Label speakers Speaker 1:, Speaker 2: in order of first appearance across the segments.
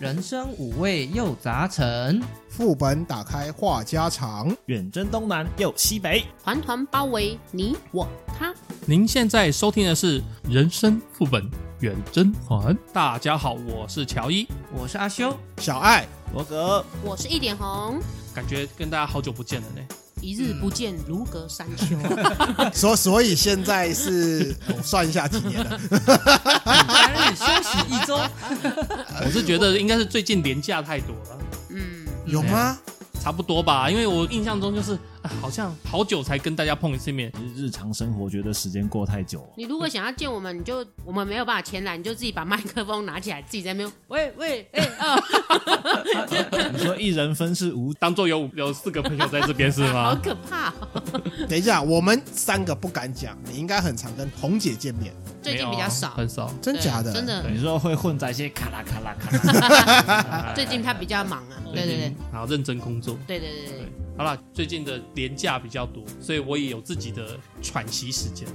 Speaker 1: 人生五味又杂陈，
Speaker 2: 副本打开话家常，
Speaker 3: 远征东南又西北，
Speaker 4: 团团包围你我他。
Speaker 5: 您现在收听的是《人生副本远征团》。大家好，我是乔伊，
Speaker 1: 我是阿修，
Speaker 2: 小爱，
Speaker 3: 罗格，
Speaker 4: 我是一点红。
Speaker 5: 感觉跟大家好久不见了呢。
Speaker 4: 一日不见，如隔三秋。
Speaker 2: 所所以现在是我算一下几年了，
Speaker 1: 三日休息一周。
Speaker 5: 我是觉得应该是最近廉价太多了。
Speaker 4: 嗯，
Speaker 2: 有吗？
Speaker 5: 差不多吧，因为我印象中就是，啊、好像好久才跟大家碰一次面。
Speaker 3: 日常生活觉得时间过太久。
Speaker 4: 你如果想要见我们，你就我们没有办法前来，你就自己把麦克风拿起来，自己在那边 喂喂哎啊！
Speaker 3: 你说一人分是五，
Speaker 5: 当做有有四个朋友在这边是吗？
Speaker 4: 好可怕、哦！
Speaker 2: 等一下，我们三个不敢讲，你应该很常跟红姐见面，
Speaker 4: 最近比较少，
Speaker 5: 啊、很少，
Speaker 2: 真假的？
Speaker 4: 真的。
Speaker 3: 你说会混在一些咔啦咔啦咔啦。
Speaker 4: 最近他比较忙啊，对对对，
Speaker 5: 好认真工作，
Speaker 4: 对对对对。
Speaker 5: 好了，最近的廉价比较多，所以我也有自己的喘息时间。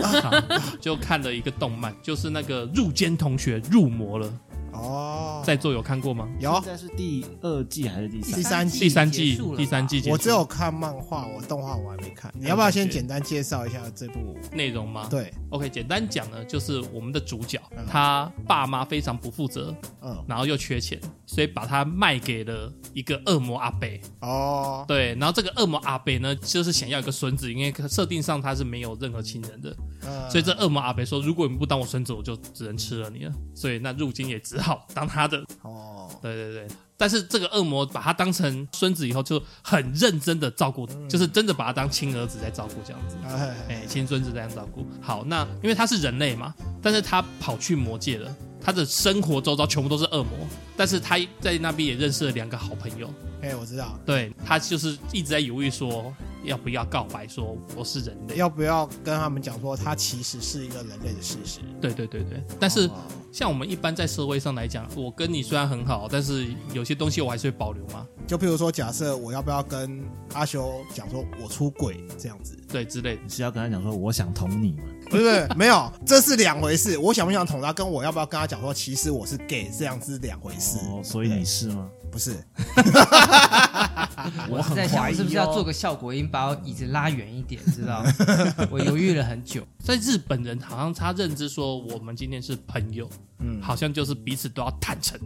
Speaker 5: 就看了一个动漫，就是那个入间同学入魔了。哦，在座有看过吗？
Speaker 2: 有，
Speaker 3: 现在是第二季还是第三？
Speaker 2: 第三季，
Speaker 5: 第三季，第三季。
Speaker 2: 我只有看漫画，我动画我还没看。你要不要先简单介绍一下这部
Speaker 5: 内容吗？
Speaker 2: 对
Speaker 5: ，OK，简单讲呢，就是我们的主角他爸妈非常不负责，嗯，然后又缺钱，所以把他卖给了一个恶魔阿贝。哦，对，然后这个恶魔阿贝呢，就是想要一个孙子，因为设定上他是没有任何亲人的，所以这恶魔阿贝说，如果你不当我孙子，我就只能吃了你了。所以那入金也只好。好，当他的。哦，对对对，但是这个恶魔把他当成孙子以后，就很认真的照顾，嗯、就是真的把他当亲儿子在照顾这样子，哎，亲孙子这样照顾。好，那因为他是人类嘛，但是他跑去魔界了，他的生活周遭全部都是恶魔，但是他在那边也认识了两个好朋友。
Speaker 2: 哎，我知道，
Speaker 5: 对，他就是一直在犹豫说。要不要告白说我是人类？
Speaker 2: 要不要跟他们讲说他其实是一个人类的事实？
Speaker 5: 对对对对。但是像我们一般在社会上来讲，我跟你虽然很好，但是有些东西我还是会保留嘛。
Speaker 2: 就譬如说，假设我要不要跟阿修讲说我出轨这样子？
Speaker 5: 对，之类的。
Speaker 3: 你是要跟他讲说我想捅你吗？
Speaker 2: 不是，没有，这是两回事。我想不想捅他，跟我要不要跟他讲说其实我是 gay 这样是两回事。
Speaker 3: 哦，所以你是吗？
Speaker 2: 不是。
Speaker 1: 我是在想，是不是要做个效果音，把我椅子拉远一点，知道吗？我犹豫了很久。
Speaker 5: 在日本人好像他认知说，我们今天是朋友，嗯，好像就是彼此都要坦诚，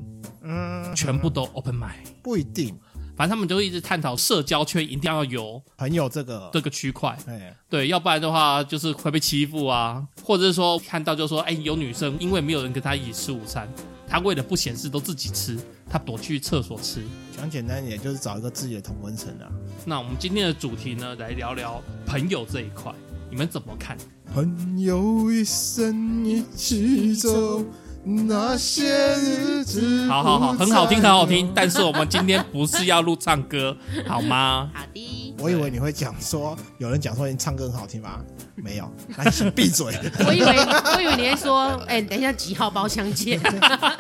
Speaker 5: 嗯，全部都 open mind。
Speaker 2: 不一定，
Speaker 5: 反正他们就一直探讨社交圈一定要有
Speaker 2: 朋友这个
Speaker 5: 这个区块，哎，对，要不然的话就是会被欺负啊，或者是说看到就说，哎，有女生因为没有人跟她一起吃午餐。她为了不显示都自己吃，她躲去厕所吃。
Speaker 2: 讲简单一点，就是找一个自己的同温层啊。
Speaker 5: 那我们今天的主题呢，来聊聊朋友这一块，你们怎么看？
Speaker 2: 朋友一生一起走，那些日子。
Speaker 5: 好好好，很好听，很好听。但是我们今天不是要录唱歌，好吗？
Speaker 4: 好的。
Speaker 2: 我以为你会讲说，有人讲说你唱歌很好听吗？没有，那你先闭嘴。
Speaker 4: 我以为，我以为你会说，哎、欸，等一下几号包厢见。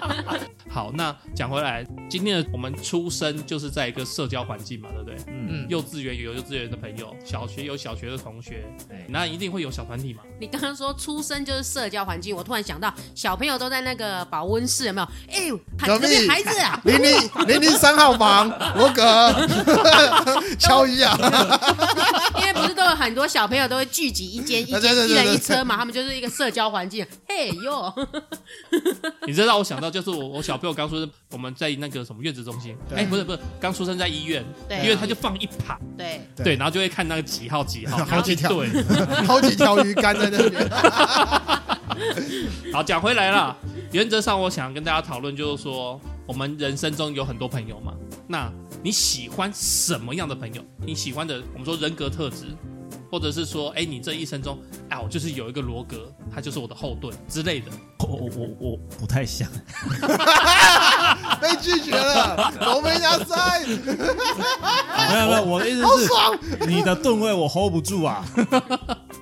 Speaker 5: 好，那讲回来，今天的我们出生就是在一个社交环境嘛，对不对？嗯，幼稚园有幼稚园的朋友，小学有小学的同学，对，那一定会有小团体嘛。
Speaker 4: 你刚刚说出生就是社交环境，我突然想到，小朋友都在那个保温室，有没有？哎、欸，隔壁孩子啊，
Speaker 2: 零零零零三号房，罗格，敲一下，
Speaker 4: 因为不是都有很多小朋友都会聚集一间一间一人一车嘛，他们就是一个社交环境。嘿哟，
Speaker 5: 你这让我想到，就是我我小。朋友刚出生，我们在那个什么月子中心，哎、欸，不是不是，刚出生在医院，对。医院他就放一排，
Speaker 4: 对。
Speaker 5: 对，然后就会看那个几号几号，
Speaker 2: 好几条，
Speaker 5: 对，
Speaker 2: 好几条鱼竿在那边。
Speaker 5: 好，讲回来了，原则上我想跟大家讨论，就是说我们人生中有很多朋友嘛，那你喜欢什么样的朋友？你喜欢的，我们说人格特质。或者是说，哎，你这一生中，哎，我就是有一个罗格，他就是我的后盾之类的。
Speaker 3: 我我我我不太想，
Speaker 2: 被拒绝了，我没拿塞。
Speaker 3: 没有没有，我的意思是，你的盾位我 hold 不住啊。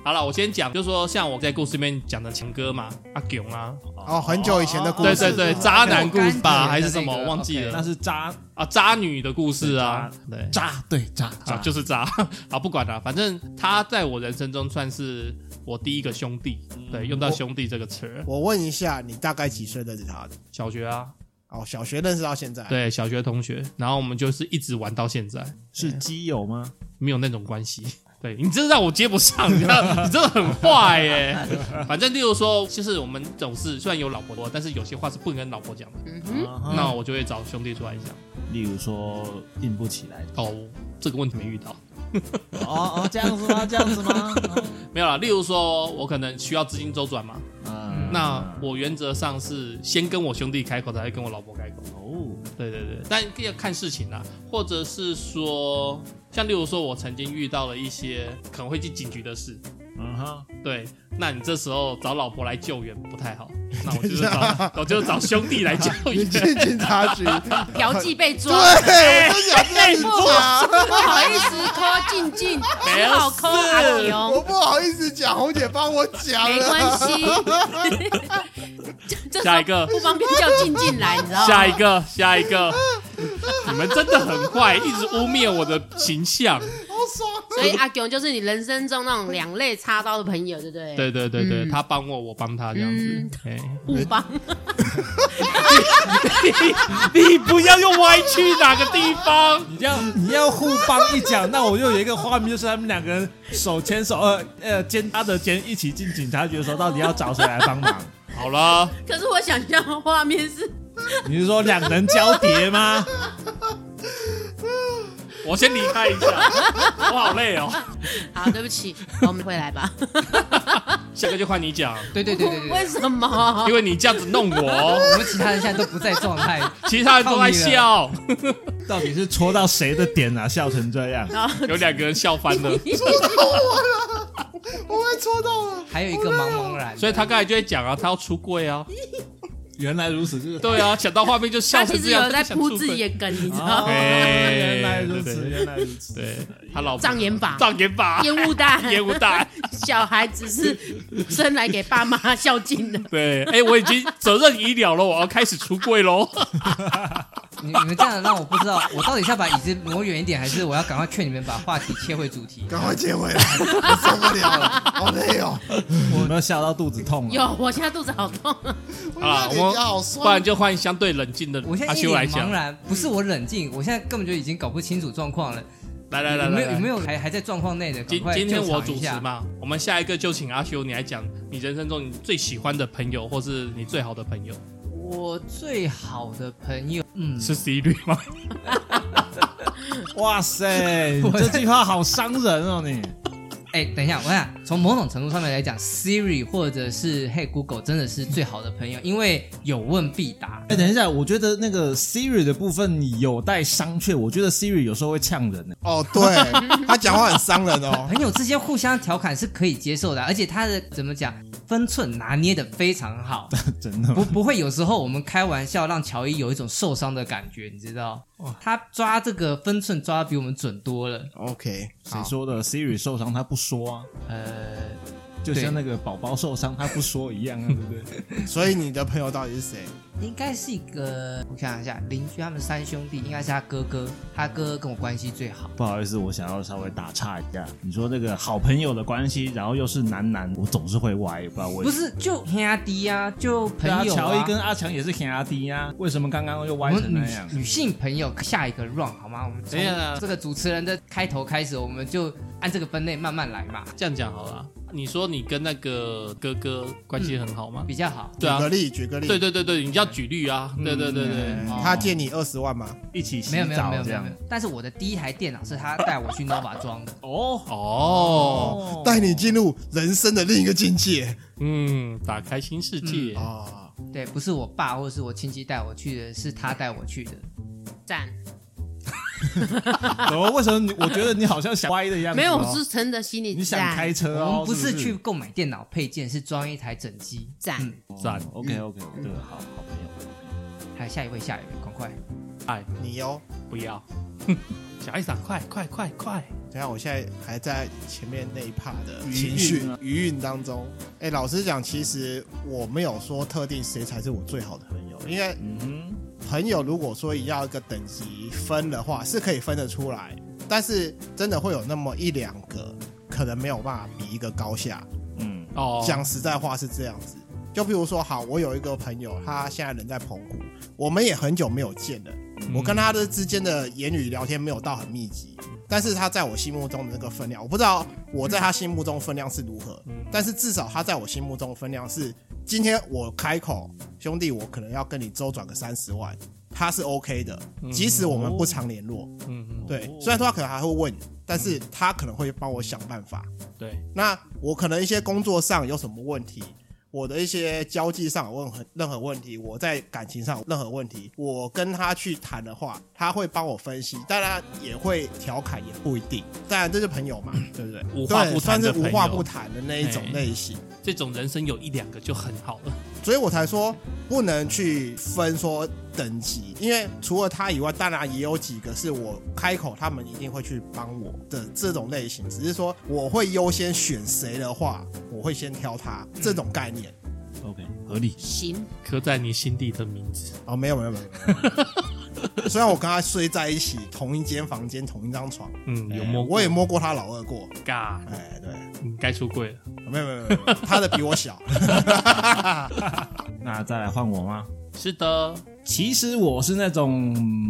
Speaker 5: 好了，我先讲，就是说像我在故事里面讲的强哥嘛，阿囧啊，
Speaker 2: 哦，很久以前的故事，
Speaker 5: 对对对，渣男故事吧，还是什么，忘记了，
Speaker 6: 那是渣。
Speaker 5: 啊，渣女的故事啊，对，
Speaker 6: 渣。对。渣
Speaker 5: 啊，就是渣。啊，不管了，反正他在我人生中算是我第一个兄弟，对，用到兄弟这个词。
Speaker 2: 我问一下，你大概几岁认识他的？
Speaker 5: 小学啊。
Speaker 2: 哦，小学认识到现在，
Speaker 5: 对，小学同学，然后我们就是一直玩到现在，
Speaker 6: 是基友吗？
Speaker 5: 没有那种关系。对，你真的让我接不上，你知道，你真的很坏耶。反正例如说，就是我们总是虽然有老婆多，但是有些话是不能跟老婆讲的。嗯哼，那我就会找兄弟出来讲。
Speaker 6: 例如说硬不起来，
Speaker 5: 哦，这个问题没遇到。
Speaker 6: 哦哦，这样子吗？这样子吗？
Speaker 5: 没有啦。例如说，我可能需要资金周转嘛。嗯，那我原则上是先跟我兄弟开口，才会跟我老婆开口。哦，对对对，但要看事情啦，或者是说。像例如说，我曾经遇到了一些可能会进警局的事，嗯哼，对，那你这时候找老婆来救援不太好，那我就是找 我就找兄弟来救援。
Speaker 2: 你进警察局，
Speaker 4: 嫖妓被抓，
Speaker 2: 对，我就想被抓，
Speaker 4: 不好意思，call 进进，没有 call 阿勇，
Speaker 2: 我不好意思讲，红姐帮我讲，
Speaker 4: 没关系，
Speaker 5: 下一个
Speaker 4: 不方便叫进进来，你知道吗？
Speaker 5: 下一个，下一个。你们真的很坏，一直污蔑我的形象。
Speaker 4: 所以阿勇就是你人生中那种两肋插刀的朋友，对不对？
Speaker 5: 对对对对，他帮我，我帮他这样子，
Speaker 4: 互帮。
Speaker 5: 你不要用歪曲哪个地方？
Speaker 6: 你要你要互帮一讲，那我又有一个画面，就是他们两个人手牵手，呃呃肩搭着肩一起进警察局的时候，到底要找谁来帮忙？
Speaker 5: 好了。
Speaker 4: 可是我想象的画面是。
Speaker 6: 你是说两人交叠吗？
Speaker 5: 我先离开一下，我好累哦。
Speaker 4: 好，对不起，我们回来吧。
Speaker 5: 下个就换你讲。
Speaker 1: 对对对对对。
Speaker 4: 为什么？
Speaker 5: 因为你这样子弄我，
Speaker 1: 我们其他人现在都不在状态，
Speaker 5: 其他人都在笑。
Speaker 6: 到底是戳到谁的点啊？笑成这样，
Speaker 5: 有两个人笑翻了。
Speaker 2: 戳到我了，我被戳到了。
Speaker 1: 还有一个茫茫然，
Speaker 5: 所以他刚才就会讲啊，他要出柜啊。
Speaker 6: 原来如此，就是
Speaker 5: 对啊，想到画面就笑成这样。
Speaker 4: 他其实有在铺自己的梗，你知道吗？
Speaker 6: 原来如此，原来如此。
Speaker 5: 对，他老
Speaker 4: 障眼法，
Speaker 5: 障眼法，
Speaker 4: 烟雾弹，
Speaker 5: 烟雾弹。
Speaker 4: 小孩子是生来给爸妈孝敬的。
Speaker 5: 对，哎，我已经责任已了了，我要开始出柜喽。
Speaker 1: 你你们这样让我不知道，我到底是要把椅子挪远一点，还是我要赶快劝你们把话题切回主题？
Speaker 2: 赶快切回来，我受不了了，好累哦。
Speaker 6: 我没有笑到肚子痛？
Speaker 4: 有，我现在肚子好痛。
Speaker 5: 啊，我。不然就换相对冷静的阿修来讲。
Speaker 1: 茫然，不是我冷静，我现在根本就已经搞不清楚状况了。
Speaker 5: 来来来，有没有
Speaker 1: 有没有还还在状况内的？
Speaker 5: 今今天我主持嘛，我们下一个就请阿修你来讲你人生中你最喜欢的朋友，或是你最好的朋友。
Speaker 1: 我最好的朋友，嗯，
Speaker 5: 是 Siri 吗？
Speaker 6: 哇塞，这句话好伤人哦，你。
Speaker 1: 哎，等一下，我想从某种程度上面来讲，Siri 或者是 Hey Google 真的是最好的朋友，因为有问必答。
Speaker 6: 哎，等一下，我觉得那个 Siri 的部分有待商榷。我觉得 Siri 有时候会呛人。
Speaker 2: 哦，对，他讲话很伤人哦。
Speaker 1: 朋友之间互相调侃是可以接受的，而且他的怎么讲，分寸拿捏的非常好，
Speaker 6: 真的
Speaker 1: 不不会有时候我们开玩笑让乔伊有一种受伤的感觉，你知道？他抓这个分寸抓的比我们准多了。
Speaker 2: OK，
Speaker 6: 谁说的？Siri 受伤他不说啊？呃。就像那个宝宝受伤，他不说一样啊，对不对？
Speaker 2: 所以你的朋友到底是谁？
Speaker 1: 应该是一个，我想一下，邻居他们三兄弟，应该是他哥哥，他哥哥跟我关系最好。
Speaker 6: 不好意思，我想要稍微打岔一下。你说那个好朋友的关系，然后又是男男，我总是会歪，不知道为什么。
Speaker 1: 不是，就兄弟啊，就朋友啊。
Speaker 6: 乔伊跟阿强也是兄弟啊，为什么刚刚又歪成那样？
Speaker 1: 女性朋友下一个 run 好吗？我们从这个主持人的开头开始，我们就按这个分类慢慢来嘛。
Speaker 5: 这样讲好了。你说你跟那个哥哥关系很好吗？
Speaker 1: 比较好。
Speaker 2: 举个例，举个例。
Speaker 5: 对对对对，你要举例啊！对对对对，
Speaker 2: 他借你二十万吗？
Speaker 6: 一起洗
Speaker 1: 澡这样。没有没有没有没有。但是我的第一台电脑是他带我去 Nova 装的。
Speaker 5: 哦哦，
Speaker 2: 带你进入人生的另一个境界。
Speaker 5: 嗯，打开新世界
Speaker 1: 啊！对，不是我爸或者是我亲戚带我去的，是他带我去的。
Speaker 4: 赞。
Speaker 6: 怎么？为什么你？我觉得你好像想歪的样子。
Speaker 4: 没有，我是真的心里。
Speaker 6: 你想开车哦？
Speaker 1: 我不是去购买电脑配件，是装一台整机。
Speaker 4: 赞
Speaker 6: 赞，OK OK，这个好好朋友。
Speaker 1: 还有下一位，下一位，赶快。
Speaker 5: 哎，
Speaker 2: 你哦，
Speaker 5: 不要。小一长，快快快快！
Speaker 2: 等下，我现在还在前面那一趴的情绪余韵当中。哎、欸，老实讲，其实我没有说特定谁才是我最好的朋友，因为朋友如果说要一个等级分的话，是可以分得出来，但是真的会有那么一两个，可能没有办法比一个高下。嗯，哦，讲实在话是这样子。就比如说，好，我有一个朋友，他现在人在澎湖，我们也很久没有见了。我跟他的之间的言语聊天没有到很密集，但是他在我心目中的那个分量，我不知道我在他心目中分量是如何，但是至少他在我心目中分量是，今天我开口，兄弟，我可能要跟你周转个三十万，他是 OK 的，即使我们不常联络，嗯嗯，对，虽然说他可能还会问，但是他可能会帮我想办法，
Speaker 5: 对，
Speaker 2: 那我可能一些工作上有什么问题。我的一些交际上有任何任何问题，我在感情上有任何问题，我跟他去谈的话，他会帮我分析，当然也会调侃，也不一定。当然这是朋友嘛，对不对？
Speaker 5: 无话不
Speaker 2: 算是无话不谈的那一种类型。
Speaker 5: 这种人生有一两个就很好了，
Speaker 2: 所以我才说不能去分说等级，因为除了他以外，当然也有几个是我开口，他们一定会去帮我的这种类型。只是说我会优先选谁的话，我会先挑他这种概念。
Speaker 6: OK，合理。
Speaker 4: 行，
Speaker 5: 刻在你心底的名字。
Speaker 2: 哦，没有没有没有。虽然我跟他睡在一起，同一间房间，同一张床。
Speaker 5: 嗯，有摸，
Speaker 2: 我也摸过他老二过。
Speaker 5: 嘎，
Speaker 2: 哎，对，
Speaker 5: 你该出柜了。
Speaker 2: 没有没有没有，他的比我小。
Speaker 6: 那再来换我吗？
Speaker 5: 是的，
Speaker 6: 其实我是那种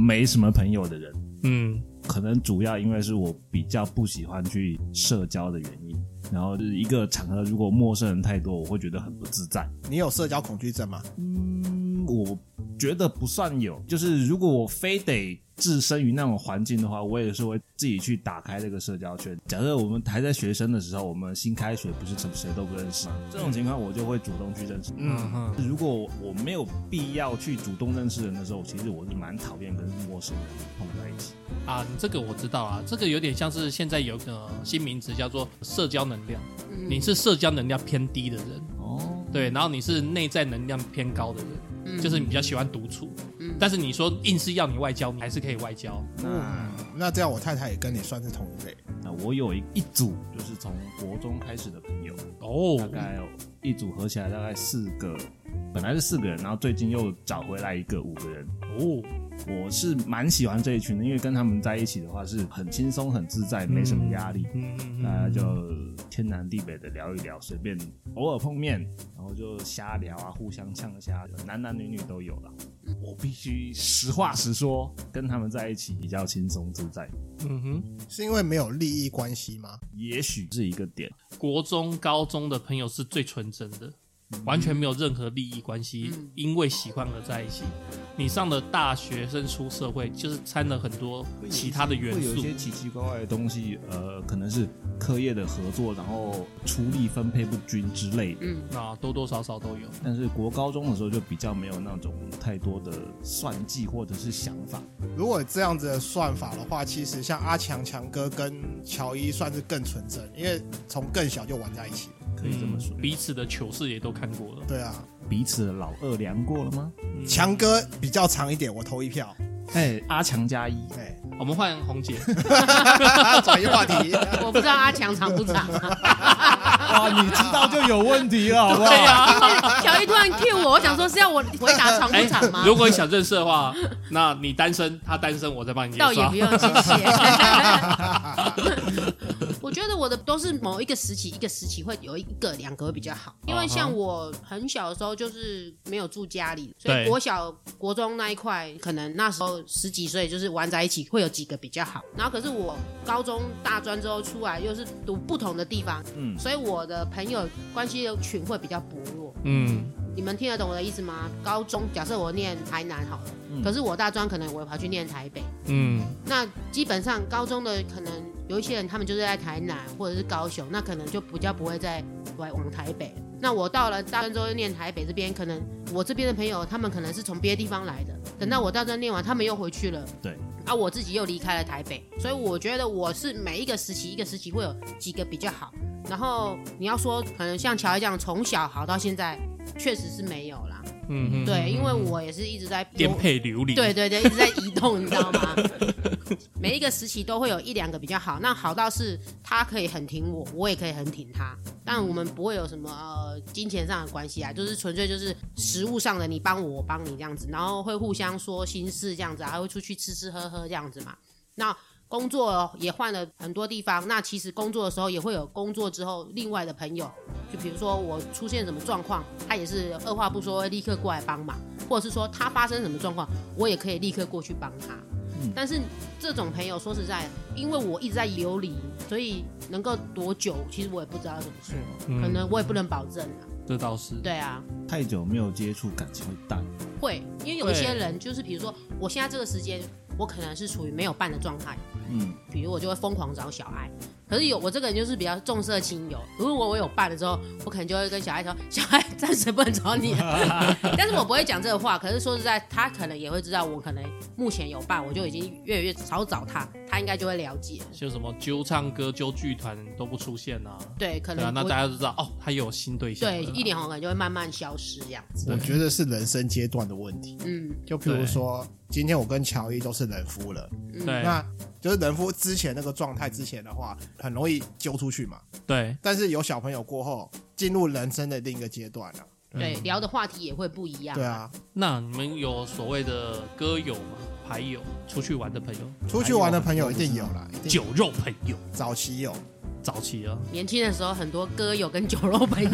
Speaker 6: 没什么朋友的人。
Speaker 5: 嗯，
Speaker 6: 可能主要因为是我比较不喜欢去社交的原因。然后就是一个场合，如果陌生人太多，我会觉得很不自在。
Speaker 2: 你有社交恐惧症吗？
Speaker 6: 嗯，我觉得不算有。就是如果我非得置身于那种环境的话，我也是会自己去打开这个社交圈。假设我们还在学生的时候，我们新开学，不是什么谁都不认识吗？这种情况，我就会主动去认识。嗯哼。如果我没有必要去主动认识人的时候，其实我是蛮讨厌跟陌生人碰在一起。
Speaker 5: 啊，你这个我知道啊，这个有点像是现在有个新名词叫做社交能量。你是社交能量偏低的人哦，对，然后你是内在能量偏高的人，嗯、就是你比较喜欢独处。嗯，但是你说硬是要你外交，你还是可以外交。
Speaker 2: 那、嗯、那这样我太太也跟你算是同一类。
Speaker 6: 那我有一一组就是从国中开始的朋友哦，大概一组合起来大概四个，本来是四个人，然后最近又找回来一个五个人哦。我是蛮喜欢这一群的，因为跟他们在一起的话是很轻松、很自在，没什么压力。嗯嗯，大家就天南地北的聊一聊，随便偶尔碰面，然后就瞎聊啊，互相呛一下，男男女女都有了。我必须实话实说，跟他们在一起比较轻松自在。
Speaker 2: 嗯哼，是因为没有利益关系吗？
Speaker 6: 也许是一个点。
Speaker 5: 国中、高中的朋友是最纯真的。完全没有任何利益关系，因为喜欢而在一起。你上了大学生出社会，就是掺了很多其他的元素，
Speaker 6: 会有一些奇奇怪怪的东西。呃，可能是课业的合作，然后出力分配不均之类的。
Speaker 5: 嗯，那多多少少都有。
Speaker 6: 但是国高中的时候就比较没有那种太多的算计或者是想法。
Speaker 2: 如果这样子的算法的话，其实像阿强强哥跟乔伊算是更纯真，因为从更小就玩在一起。
Speaker 6: 可以这么说，
Speaker 5: 彼此的糗事也都看过了。
Speaker 2: 对啊，
Speaker 6: 彼此的老二量过了吗？
Speaker 2: 强哥比较长一点，我投一票。
Speaker 6: 哎，阿强加一。
Speaker 2: 哎，
Speaker 5: 我们换红姐，
Speaker 2: 转移话题。
Speaker 4: 我不知道阿强长不长。
Speaker 6: 哇，你知道就有问题了，好不好？
Speaker 5: 对啊，
Speaker 4: 乔伊突然 Q 我，我想说是要我回答长不长吗？
Speaker 5: 如果你想认识的话，那你单身，他单身，我再帮你介绍。
Speaker 4: 倒也不用谢谢。我的都是某一个时期，一个时期会有一个两个会比较好，因为像我很小的时候就是没有住家里，所以国小、国中那一块，可能那时候十几岁就是玩在一起，会有几个比较好。然后可是我高中大专之后出来，又是读不同的地方，嗯，所以我的朋友关系的群会比较薄弱，嗯，你们听得懂我的意思吗？高中假设我念台南好了，嗯，可是我大专可能我跑去念台北，嗯，那基本上高中的可能。有一些人，他们就是在台南或者是高雄，那可能就比较不会再来往台北。那我到了大专之后念台北这边，可能我这边的朋友，他们可能是从别的地方来的。等到我大专念完，他们又回去了。
Speaker 6: 对。
Speaker 4: 啊，我自己又离开了台北，所以我觉得我是每一个时期一个时期会有几个比较好。然后你要说可能像乔一这样从小好到现在，确实是没有啦。嗯嗯。对，因为我也是一直在
Speaker 5: 颠沛流离。
Speaker 4: 对对对，一直在移动，你知道吗？每一个时期都会有一两个比较好，那好到是他可以很挺我，我也可以很挺他，但我们不会有什么呃金钱上的关系啊，就是纯粹就是食物上的你帮我，我帮你这样子，然后会互相说心事这样子，还会出去吃吃喝喝这样子嘛。那工作也换了很多地方，那其实工作的时候也会有工作之后另外的朋友，就比如说我出现什么状况，他也是二话不说立刻过来帮忙，或者是说他发生什么状况，我也可以立刻过去帮他。嗯、但是这种朋友说实在，因为我一直在流离，所以能够多久，其实我也不知道怎么说，嗯、可能我也不能保证啊。
Speaker 5: 这倒是。
Speaker 4: 对啊。
Speaker 6: 太久没有接触，感情会淡。
Speaker 4: 会，因为有一些人就是，比如说我现在这个时间。我可能是处于没有伴的状态，嗯，比如我就会疯狂找小爱，可是有我这个人就是比较重色轻友，如果我有伴的时候，我可能就会跟小孩说，小孩暂时不能找你，但是我不会讲这个话，可是说实在，他可能也会知道我可能目前有伴，我就已经越来越少找他，他应该就会了解。
Speaker 5: 就什么揪唱歌、揪剧团都不出现啊？
Speaker 4: 对，可能、啊、
Speaker 5: 那大家都知道哦，他有新对象，
Speaker 4: 对，一脸红可能就会慢慢消失这样子。
Speaker 2: 我觉得是人生阶段的问题，嗯，就比如说。今天我跟乔伊都是人夫了，
Speaker 5: 对，
Speaker 2: 那就是人夫之前那个状态之前的话，很容易揪出去嘛，
Speaker 5: 对。
Speaker 2: 但是有小朋友过后，进入人生的另一个阶段了，
Speaker 4: 对，聊的话题也会不一样。
Speaker 2: 对啊，
Speaker 5: 那你们有所谓的歌友吗？牌友，出去玩的朋友？
Speaker 2: 出去玩的朋友一定有啦，
Speaker 5: 酒肉朋友，
Speaker 2: 早期有，
Speaker 5: 早期啊，
Speaker 4: 年轻的时候很多歌友跟酒肉朋友。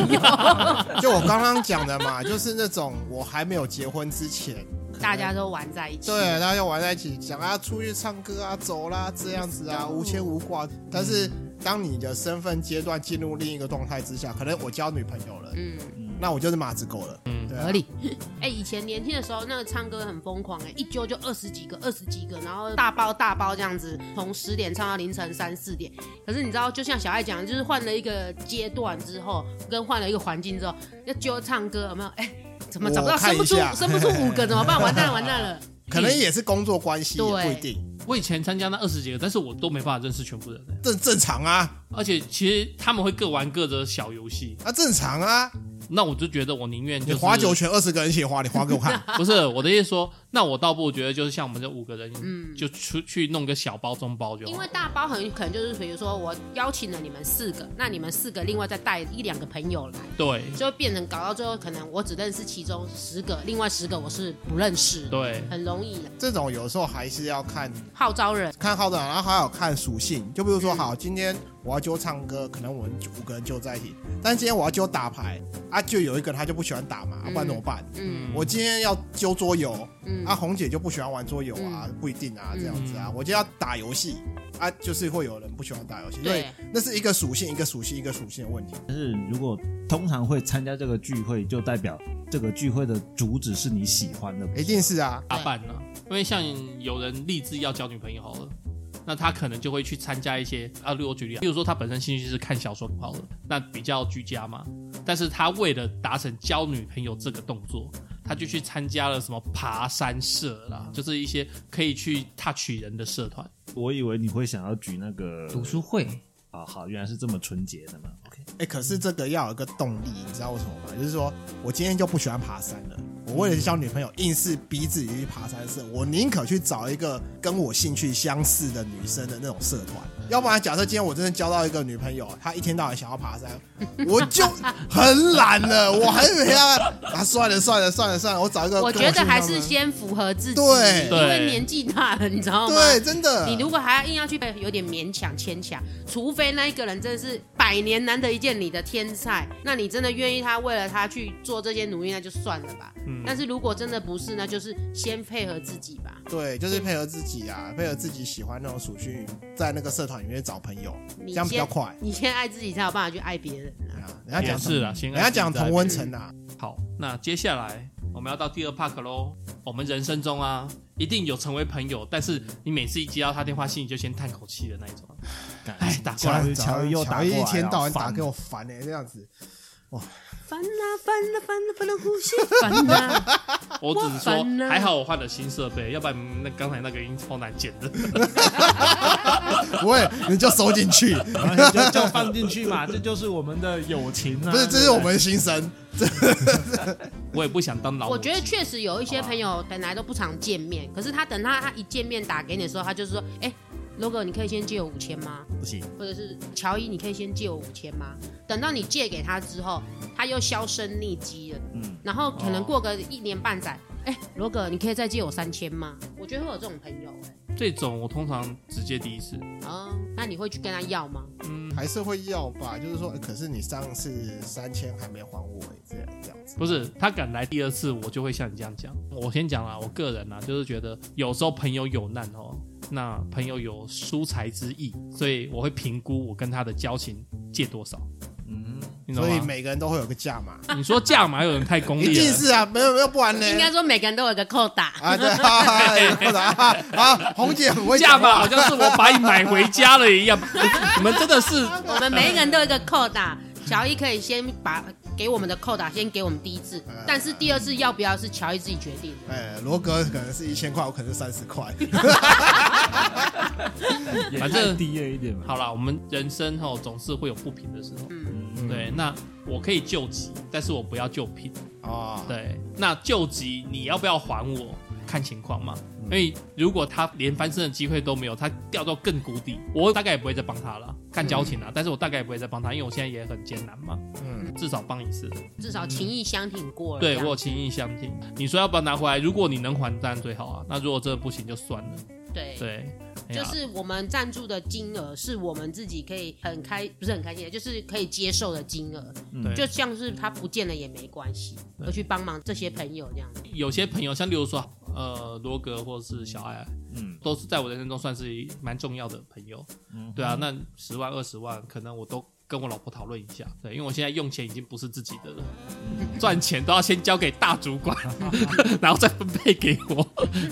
Speaker 2: 就我刚刚讲的嘛，就是那种我还没有结婚之前。
Speaker 4: 大家都玩在一起，
Speaker 2: 对，大家都玩在一起，想要出去唱歌啊，走啦，这样子啊，无牵无挂。但是当你的身份阶段进入另一个状态之下，可能我交女朋友了，嗯，那我就是马子狗了，嗯，
Speaker 4: 合理。哎，以前年轻的时候，那个唱歌很疯狂，哎，一揪就二十几个，二十几个，然后大包大包这样子，从十点唱到凌晨三四点。可是你知道，就像小爱讲，就是换了一个阶段之后，跟换了一个环境之后，要揪唱歌，有没有？哎。怎么找不到？生不出，生不出五个怎么办？完蛋了，完蛋了！
Speaker 2: 可能也是工作关系，
Speaker 4: 也，
Speaker 2: 不一定。
Speaker 5: 我以前参加那二十几个，但是我都没办法认识全部人。
Speaker 2: 这正常啊，
Speaker 5: 而且其实他们会各玩各的小游戏，
Speaker 2: 啊，正常啊。
Speaker 5: 那我就觉得我宁愿就
Speaker 2: 划九圈二十个人一起划，你划给我看。
Speaker 5: 不是我的意思说，那我倒不觉得就是像我们这五个人，嗯，就出去弄个小包中包就好。
Speaker 4: 因为大包很可能就是比如说我邀请了你们四个，那你们四个另外再带一两个朋友来，
Speaker 5: 对，
Speaker 4: 就会变成搞到最后可能我只认识其中十个，另外十个我是不认识，
Speaker 5: 对，
Speaker 4: 很容易。
Speaker 2: 这种有时候还是要看
Speaker 4: 号召人，
Speaker 2: 看号召人，然后还有看属性。就比如说，好，今天。我要揪唱歌，可能我们五个人揪在一起。但今天我要揪打牌啊，就有一个人他就不喜欢打嘛，嗯、不然怎么办？嗯，我今天要揪桌游，嗯，啊，红姐就不喜欢玩桌游啊，嗯、不一定啊，这样子啊。嗯、我就要打游戏啊，就是会有人不喜欢打游戏，对，那是一个属性，一个属性，一个属性的问题。
Speaker 6: 但是如果通常会参加这个聚会，就代表这个聚会的主旨是你喜欢的，
Speaker 2: 一定是啊，
Speaker 5: 打扮呢？因为像有人立志要交女朋友好了。那他可能就会去参加一些啊，例如我举例，比如说他本身兴趣是看小说好了，那比较居家嘛。但是他为了达成交女朋友这个动作，他就去参加了什么爬山社啦，就是一些可以去 touch 人的社团。
Speaker 6: 我以为你会想要举那个
Speaker 1: 读书会
Speaker 6: 啊，好，原来是这么纯洁的嘛。OK，
Speaker 2: 哎、欸，可是这个要有一个动力，你知道为什么吗？就是说我今天就不喜欢爬山了。我为了交女朋友，硬是逼自己去爬山社。我宁可去找一个跟我兴趣相似的女生的那种社团。要不然，假设今天我真的交到一个女朋友，她一天到晚想要爬山，我就很懒了。我还是陪她啊，算了算了算了算了，我找一个。
Speaker 4: 我觉得还是先符合自己，
Speaker 2: 对，
Speaker 4: 因为年纪大了，你知道吗？
Speaker 2: 对，真的。
Speaker 4: 你如果还要硬要去，有点勉强牵强。除非那一个人真的是百年难得一见你的天才，那你真的愿意他为了他去做这些努力，那就算了吧。嗯。但是如果真的不是，那就是先配合自己吧。
Speaker 2: 对，就是配合自己啊，配合自己喜欢那种属性，在那个社团里面找朋友，这样比较快。
Speaker 4: 你先爱自己，才有办法去爱别人啊。
Speaker 2: 人家讲
Speaker 5: 是啊，
Speaker 2: 人家讲同温层啊。
Speaker 5: 好，那接下来我们要到第二 park 喽。我们人生中啊，一定有成为朋友，但是你每次一接到他电话，心里就先叹口气的那一种。哎，打过来，
Speaker 2: 乔伊又打过来，一天到晚打给我烦哎，这样子，哇。
Speaker 4: 烦呐烦呐烦呐，不能呼吸。烦呐！
Speaker 5: 我只是说，还好我换了新设备，要不然那刚才那个音超难剪的。
Speaker 2: 不会，你就收进去，
Speaker 6: 就就放进去嘛，这就是我们的友情啊。
Speaker 2: 不是，这是我们的心声。
Speaker 5: 我也不想当老。
Speaker 4: 我觉得确实有一些朋友本来都不常见面，可是他等他他一见面打给你的时候，他就是说，哎。logo，你可以先借我五千吗？
Speaker 6: 不行。
Speaker 4: 或者是乔伊，你可以先借我五千吗？等到你借给他之后，他又销声匿迹了。嗯。然后可能过个一年半载，哎、哦，罗哥，你可以再借我三千吗？我觉得会有这种朋友、欸，哎。
Speaker 5: 这种我通常直接第一次。
Speaker 4: 哦，那你会去跟他要吗？
Speaker 2: 嗯，还是会要吧。就是说，可是你上次三千还没还我，这样这样子。
Speaker 5: 不是，他敢来第二次，我就会像你这样讲。我先讲啦，我个人啦，就是觉得有时候朋友有难哦。那朋友有疏财之意，所以我会评估我跟他的交情借多少。嗯，
Speaker 2: 所以每个人都会有个价码。
Speaker 5: 你说价码有人太功利了。
Speaker 2: 一定是啊，没有没有不然呢？
Speaker 4: 应该说每个人都有个扣打
Speaker 2: 啊，对，扣打啊。好，红姐很会
Speaker 5: 价码，好像是我把你买回家了一样。你们真的是，
Speaker 4: 我们每一个人都有一个扣打。乔伊可以先把。给我们的扣打先给我们第一次，但是第二次要不要是乔伊自己决定。
Speaker 2: 哎，罗格可能是一千块，我可能是三十块，
Speaker 5: 反正
Speaker 6: 低了一点。
Speaker 5: 好了，我们人生吼总是会有不平的时候。嗯，对，那我可以救急，但是我不要救贫啊。对，那救急你要不要还我？看情况嘛。因为如果他连翻身的机会都没有，他掉到更谷底，我大概也不会再帮他了。看交情啊，嗯、但是我大概也不会再帮他，因为我现在也很艰难嘛。嗯，至少帮一次，
Speaker 4: 至少情义相挺过了。
Speaker 5: 对，我有情义相挺。你说要不要拿回来？如果你能还，当然最好啊。那如果真的不行，就算了。
Speaker 4: 对
Speaker 5: 对，
Speaker 4: 就是我们赞助的金额是我们自己可以很开，不是很开心的，就是可以接受的金额。嗯，就像是他不见了也没关系，我去帮忙这些朋友这样。
Speaker 5: 有些朋友，像例如说。呃，罗格或者是小艾，嗯，都是在我人生中算是蛮重要的朋友，嗯，对啊，那十万二十万，可能我都跟我老婆讨论一下，对，因为我现在用钱已经不是自己的了，赚钱都要先交给大主管，然后再分配给我。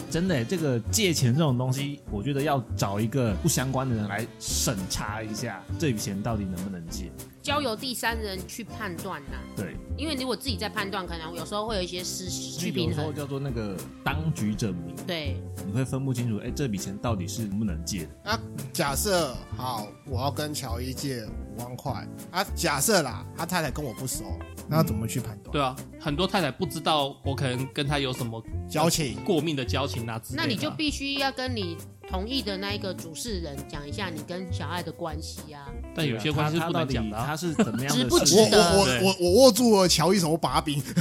Speaker 6: 真的，这个借钱这种东西，我觉得要找一个不相关的人来审查一下，这笔钱到底能不能借。
Speaker 4: 交由第三人去判断呐，
Speaker 6: 对，
Speaker 4: 因为如果自己在判断，可能有时候会有一些失去平衡。
Speaker 6: 有时候叫做那个当局者迷，
Speaker 4: 对，
Speaker 6: 你会分不清楚，哎，这笔钱到底是能不能借的。
Speaker 2: 啊，假设好，我要跟乔伊借五万块啊，假设啦，他太太跟我不熟，那要怎么去判断？
Speaker 5: 对啊，很多太太不知道我可能跟他有什么
Speaker 2: 交情，
Speaker 5: 过命的交情啊，
Speaker 4: 那你就必须要跟你。同意的那一个主事人讲一下你跟小爱的关系啊，
Speaker 5: 但有些关系是不能讲的，
Speaker 6: 他是怎么样的？
Speaker 4: 值不值
Speaker 2: 得？我我我我握住了乔一手把柄。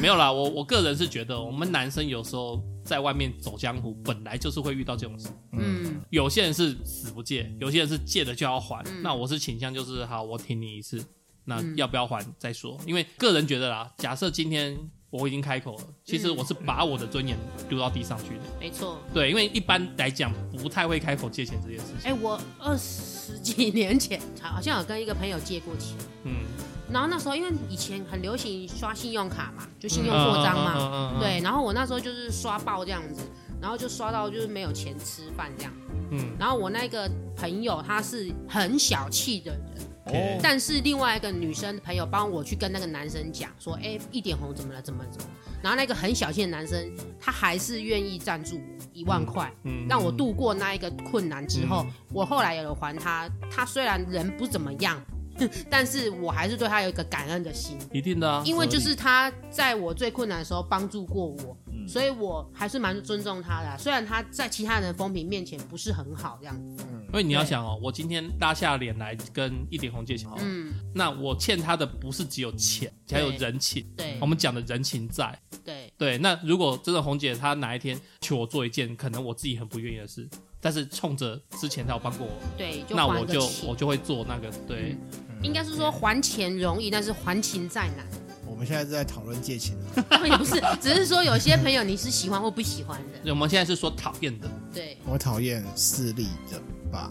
Speaker 5: 没有啦，我我个人是觉得，我们男生有时候在外面走江湖，本来就是会遇到这种事。嗯，有些人是死不借，有些人是借了就要还。嗯、那我是倾向就是，好，我挺你一次，那要不要还再说？因为个人觉得啦，假设今天。我已经开口了，其实我是把我的尊严丢到地上去的。
Speaker 4: 没错，
Speaker 5: 对，因为一般来讲不太会开口借钱这件事情。
Speaker 4: 哎，我二十几年前好像有跟一个朋友借过钱，嗯，然后那时候因为以前很流行刷信用卡嘛，就信用扩张嘛，对，然后我那时候就是刷爆这样子，然后就刷到就是没有钱吃饭这样，嗯，然后我那个朋友他是很小气的人。但是另外一个女生朋友帮我去跟那个男生讲说，哎，一点红怎么了？怎么怎么？然后那个很小气的男生，他还是愿意赞助一万块，嗯，让我度过那一个困难之后，嗯、我后来也有还他。他虽然人不怎么样，但是我还是对他有一个感恩的心。
Speaker 5: 一定的啊，
Speaker 4: 因为就是他在我最困难的时候帮助过我。所以我还是蛮尊重他的啊，虽然他在其他人的风评面前不是很好这样子。嗯，
Speaker 5: 因为你要想哦，我今天拉下脸来跟一点红借钱，嗯，那我欠他的不是只有钱，还有人情。对，我们讲的人情债。
Speaker 4: 对
Speaker 5: 对，那如果真的红姐她哪一天求我做一件可能我自己很不愿意的事，但是冲着之前她有帮过我，
Speaker 4: 对，
Speaker 5: 那我就我就会做那个。对，
Speaker 4: 应该是说还钱容易，但是还情债难。
Speaker 2: 我们现在是在讨论借钱，
Speaker 4: 也 不是，只是说有些朋友你是喜欢或不喜欢的。
Speaker 5: 我们现在是说讨厌的，
Speaker 4: 对，
Speaker 2: 我讨厌势利的吧，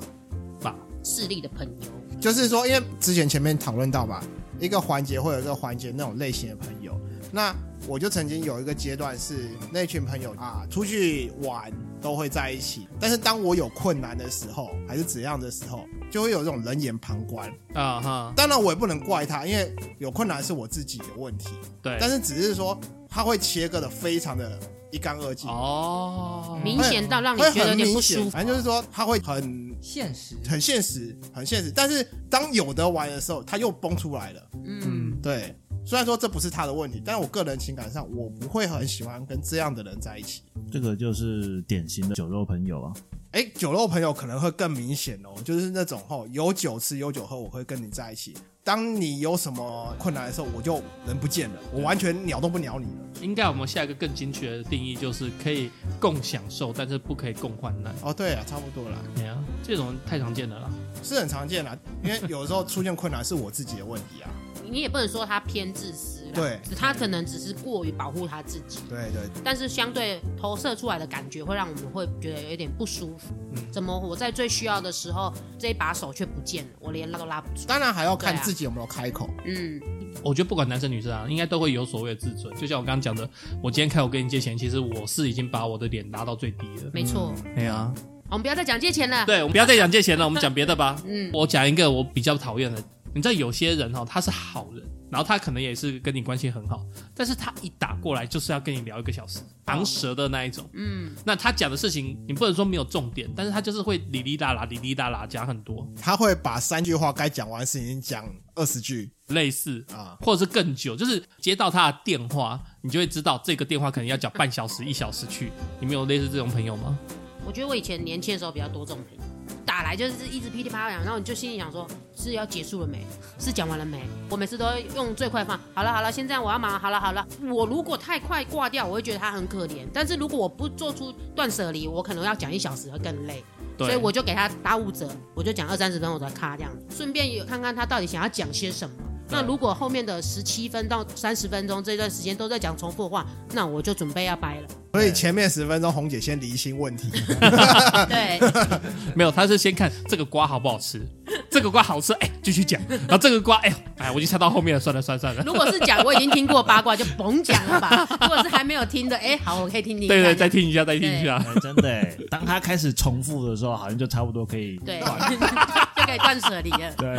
Speaker 5: 吧，
Speaker 4: 势利的朋友，
Speaker 2: 就是说，因为之前前面讨论到吧，一个环节或者一个环节那种类型的朋友，那我就曾经有一个阶段是那群朋友啊，出去玩都会在一起，但是当我有困难的时候，还是怎样的时候。就会有这种冷眼旁观啊哈，当然我也不能怪他，因为有困难是我自己的问题。
Speaker 5: 对，
Speaker 2: 但是只是说他会切割的非常的一干二净
Speaker 4: 哦，明显到让你觉得有点不舒服。
Speaker 2: 反正就是说，他会很
Speaker 1: 现实，
Speaker 2: 很现实，很现实。但是当有的玩的时候，他又崩出来了。嗯，对。虽然说这不是他的问题，但是我个人情感上，我不会很喜欢跟这样的人在一起。
Speaker 6: 这个就是典型的酒肉朋友啊。
Speaker 2: 哎，酒肉朋友可能会更明显哦，就是那种吼有酒吃有酒喝，我会跟你在一起。当你有什么困难的时候，我就人不见了，我完全鸟都不鸟你了。
Speaker 5: 应该我们下一个更精确的定义就是可以共享受，但是不可以共患难。
Speaker 2: 哦，对啊，差不多了。
Speaker 5: 对啊，这种太常见了啦，
Speaker 2: 是很常见啦，因为有时候出现困难是我自己的问题啊。
Speaker 4: 你也不能说他偏自私，
Speaker 2: 对，
Speaker 4: 他可能只是过于保护他自己，
Speaker 2: 对对。
Speaker 4: 但是相对投射出来的感觉，会让我们会觉得有点不舒服。嗯，怎么我在最需要的时候，这一把手却不见了，我连拉都拉不住。
Speaker 2: 当然还要看自己有没有开口。
Speaker 4: 嗯，
Speaker 5: 我觉得不管男生女生啊，应该都会有所谓的自尊。就像我刚刚讲的，我今天开口跟你借钱，其实我是已经把我的脸拉到最低了。
Speaker 4: 没错。
Speaker 5: 对啊。
Speaker 4: 我们不要再讲借钱了。
Speaker 5: 对，我们不要再讲借钱了，我们讲别的吧。嗯，我讲一个我比较讨厌的。你知道有些人哈，他是好人，然后他可能也是跟你关系很好，但是他一打过来就是要跟你聊一个小时，长舌的那一种。嗯，那他讲的事情你不能说没有重点，但是他就是会哩哩啦啦、哩哩啦啦讲很多。
Speaker 2: 他会把三句话该讲完的事情讲二十句，
Speaker 5: 类似啊，或者是更久。就是接到他的电话，你就会知道这个电话可能要讲半小时、一小时去。你们有类似这种朋友吗？
Speaker 4: 我觉得我以前年轻的时候比较多这种朋友。打来就是一直噼里啪啦讲，然后你就心里想说，是要结束了没？是讲完了没？我每次都会用最快放，好了好了，现在我要忙，好了好了。我如果太快挂掉，我会觉得他很可怜。但是如果我不做出断舍离，我可能要讲一小时会更累。对所以我就给他打五折，我就讲二三十分钟我再卡这样子，顺便也看看他到底想要讲些什么。那如果后面的十七分到三十分钟这段时间都在讲重复的话，那我就准备要掰了。
Speaker 2: 所以前面十分钟红姐先离心问题。
Speaker 4: 对，
Speaker 5: 没有，她是先看这个瓜好不好吃，这个瓜好吃，哎，继续讲。然后这个瓜，哎，哎，我就猜到后面了，算了算了算了。
Speaker 4: 如果是讲我已经听过八卦，就甭讲了吧。如果是还没有听的，哎，好，我可以听听。
Speaker 5: 对对，再听一下，再听一下。
Speaker 6: 真的，当他开始重复的时候，好像就差不多可以
Speaker 4: 对，就可以断舍离了。
Speaker 6: 对，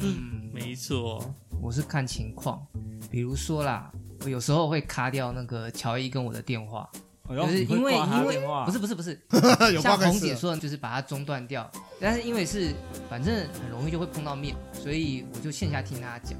Speaker 5: 嗯。没错，
Speaker 1: 我是看情况，比如说啦，我有时候会卡掉那个乔伊跟我的电话，就是因为因为不是不是不是，像红姐说的，就是把它中断掉，但是因为是反正很容易就会碰到面，所以我就线下听他讲。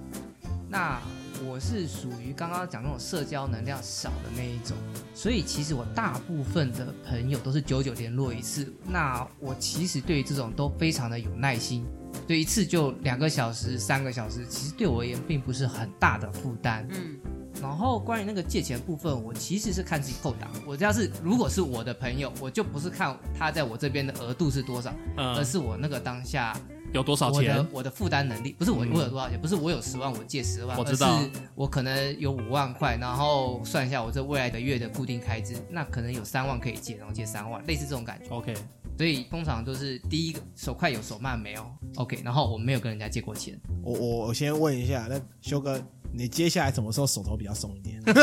Speaker 1: 那我是属于刚刚讲那种社交能量少的那一种，所以其实我大部分的朋友都是久久联络一次。那我其实对于这种都非常的有耐心。对，一次就两个小时、三个小时，其实对我而言并不是很大的负担。嗯，然后关于那个借钱部分，我其实是看自己扣打。我要是如果是我的朋友，我就不是看他在我这边的额度是多少，嗯、而是我那个当下
Speaker 5: 有多少钱，
Speaker 1: 我的我的负担能力不是我我有多少钱，不是我有十万我借十万，
Speaker 5: 我知道，
Speaker 1: 而是我可能有五万块，然后算一下我这未来的月的固定开支，那可能有三万可以借，然后借三万，类似这种感觉。
Speaker 5: OK。
Speaker 1: 所以通常都是第一个手快有手慢没有，OK。然后我没有跟人家借过钱。
Speaker 2: 我我我先问一下，那修哥，你接下来什么时候手头比较松一点？没
Speaker 1: 有。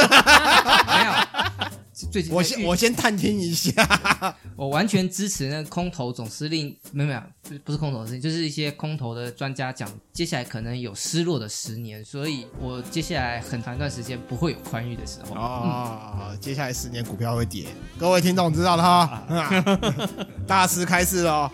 Speaker 1: 最近
Speaker 2: 我先我先探听一下，
Speaker 1: 我完全支持那个空头总司令，没有没有，不是空头的事情，就是一些空头的专家讲，接下来可能有失落的十年，所以我接下来很长一段时间不会有宽裕的时候。
Speaker 2: 哦，嗯、接下来十年股票会跌，各位听众知道了哈，大师开示哦。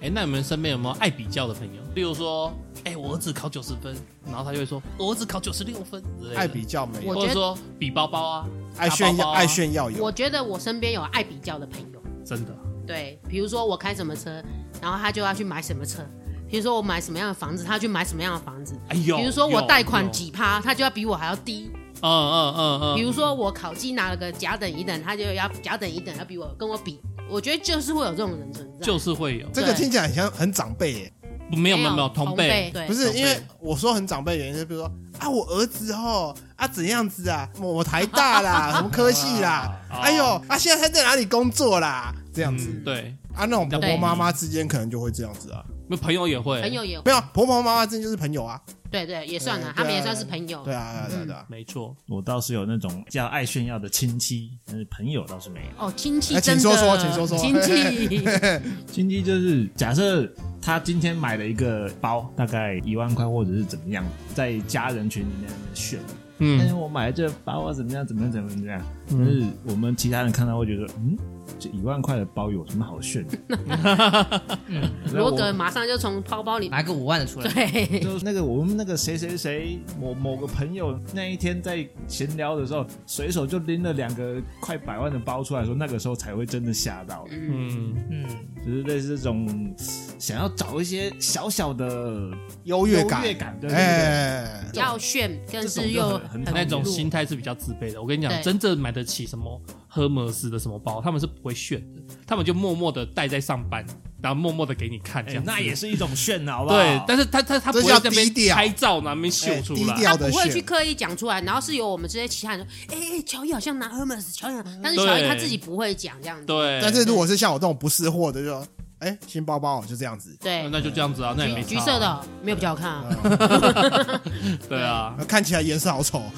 Speaker 5: 哎，那你们身边有没有爱比较的朋友？例如说，哎，我儿子考九十分，然后他就会说，我儿子考九十六分，
Speaker 2: 爱比较没有，
Speaker 5: 或者说比包包啊，
Speaker 2: 爱炫耀，爱炫耀有。
Speaker 4: 我觉得我身边有爱比较的朋友，
Speaker 5: 真的。
Speaker 4: 对，比如说我开什么车，然后他就要去买什么车；比如说我买什么样的房子，他去买什么样的房子。哎呦，比如说我贷款几趴，他就要比我还要低。
Speaker 5: 嗯嗯嗯嗯。比
Speaker 4: 如说我考绩拿了个甲等乙等，他就要甲等乙等，要比我跟我比。我觉得就是会有这种人存在，
Speaker 5: 就是会有。
Speaker 2: 这个听起来很像很长辈耶，
Speaker 5: 没有没有没有同辈，
Speaker 4: 对，
Speaker 2: 不是因为我说很长辈原因，就比如说啊，我儿子哦啊怎样子啊，我台大啦，什么科系啦，哎呦啊，现在他在哪里工作啦？这样子，
Speaker 5: 对。
Speaker 2: 啊，那种婆婆妈妈之间可能就会这样子啊，
Speaker 5: 那朋友也会，
Speaker 4: 朋友也
Speaker 2: 没有婆婆妈妈之间就是朋友啊。
Speaker 4: 对对，也算了，他们也算是朋友。
Speaker 2: 对啊，对对对，
Speaker 5: 没错。
Speaker 6: 我倒是有那种比较爱炫耀的亲戚，但是朋友倒是没有。
Speaker 4: 哦，亲戚真的。
Speaker 2: 请说说，请说说。
Speaker 4: 亲戚，
Speaker 6: 亲戚就是假设他今天买了一个包，大概一万块或者是怎么样，在家人群里面炫，嗯，但是我买了这包啊，怎么样，怎么样，怎么怎么样？但是我们其他人看到会觉得，嗯。这一万块的包有什么好炫的？
Speaker 4: 罗格马上就从包包里
Speaker 1: 拿个五万的出来。
Speaker 4: 对，
Speaker 6: 就是那个我们那个谁谁谁某某个朋友那一天在闲聊的时候，随手就拎了两个快百万的包出来说，那个时候才会真的吓到。嗯嗯，就是类似这种想要找一些小小的
Speaker 2: 优越感，
Speaker 6: 优越感，对对对，
Speaker 4: 要炫，但是又
Speaker 5: 很那种心态是比较自卑的。我跟你讲，真正买得起什么？Hermes 的什么包，他们是不会炫的，他们就默默的带在上班，然后默默的给你看，这样、欸、
Speaker 6: 那也是一种炫，好不好？
Speaker 5: 对，但是他他他不会在那边拍照，那边秀出来，
Speaker 4: 他不会去刻意讲出来，然后是由我们这些其他人说，哎、欸，乔伊好像拿 Hermes，，乔伊，但是乔伊他自己不会讲这样子。
Speaker 5: 对，
Speaker 2: 但是如果是像我这种不识货的，就说，哎、欸，新包包就这样子，
Speaker 4: 对，
Speaker 5: 那就这样子啊，那也没
Speaker 4: 橘色的，没有比较好看啊，
Speaker 5: 对啊，
Speaker 2: 看起来颜色好丑。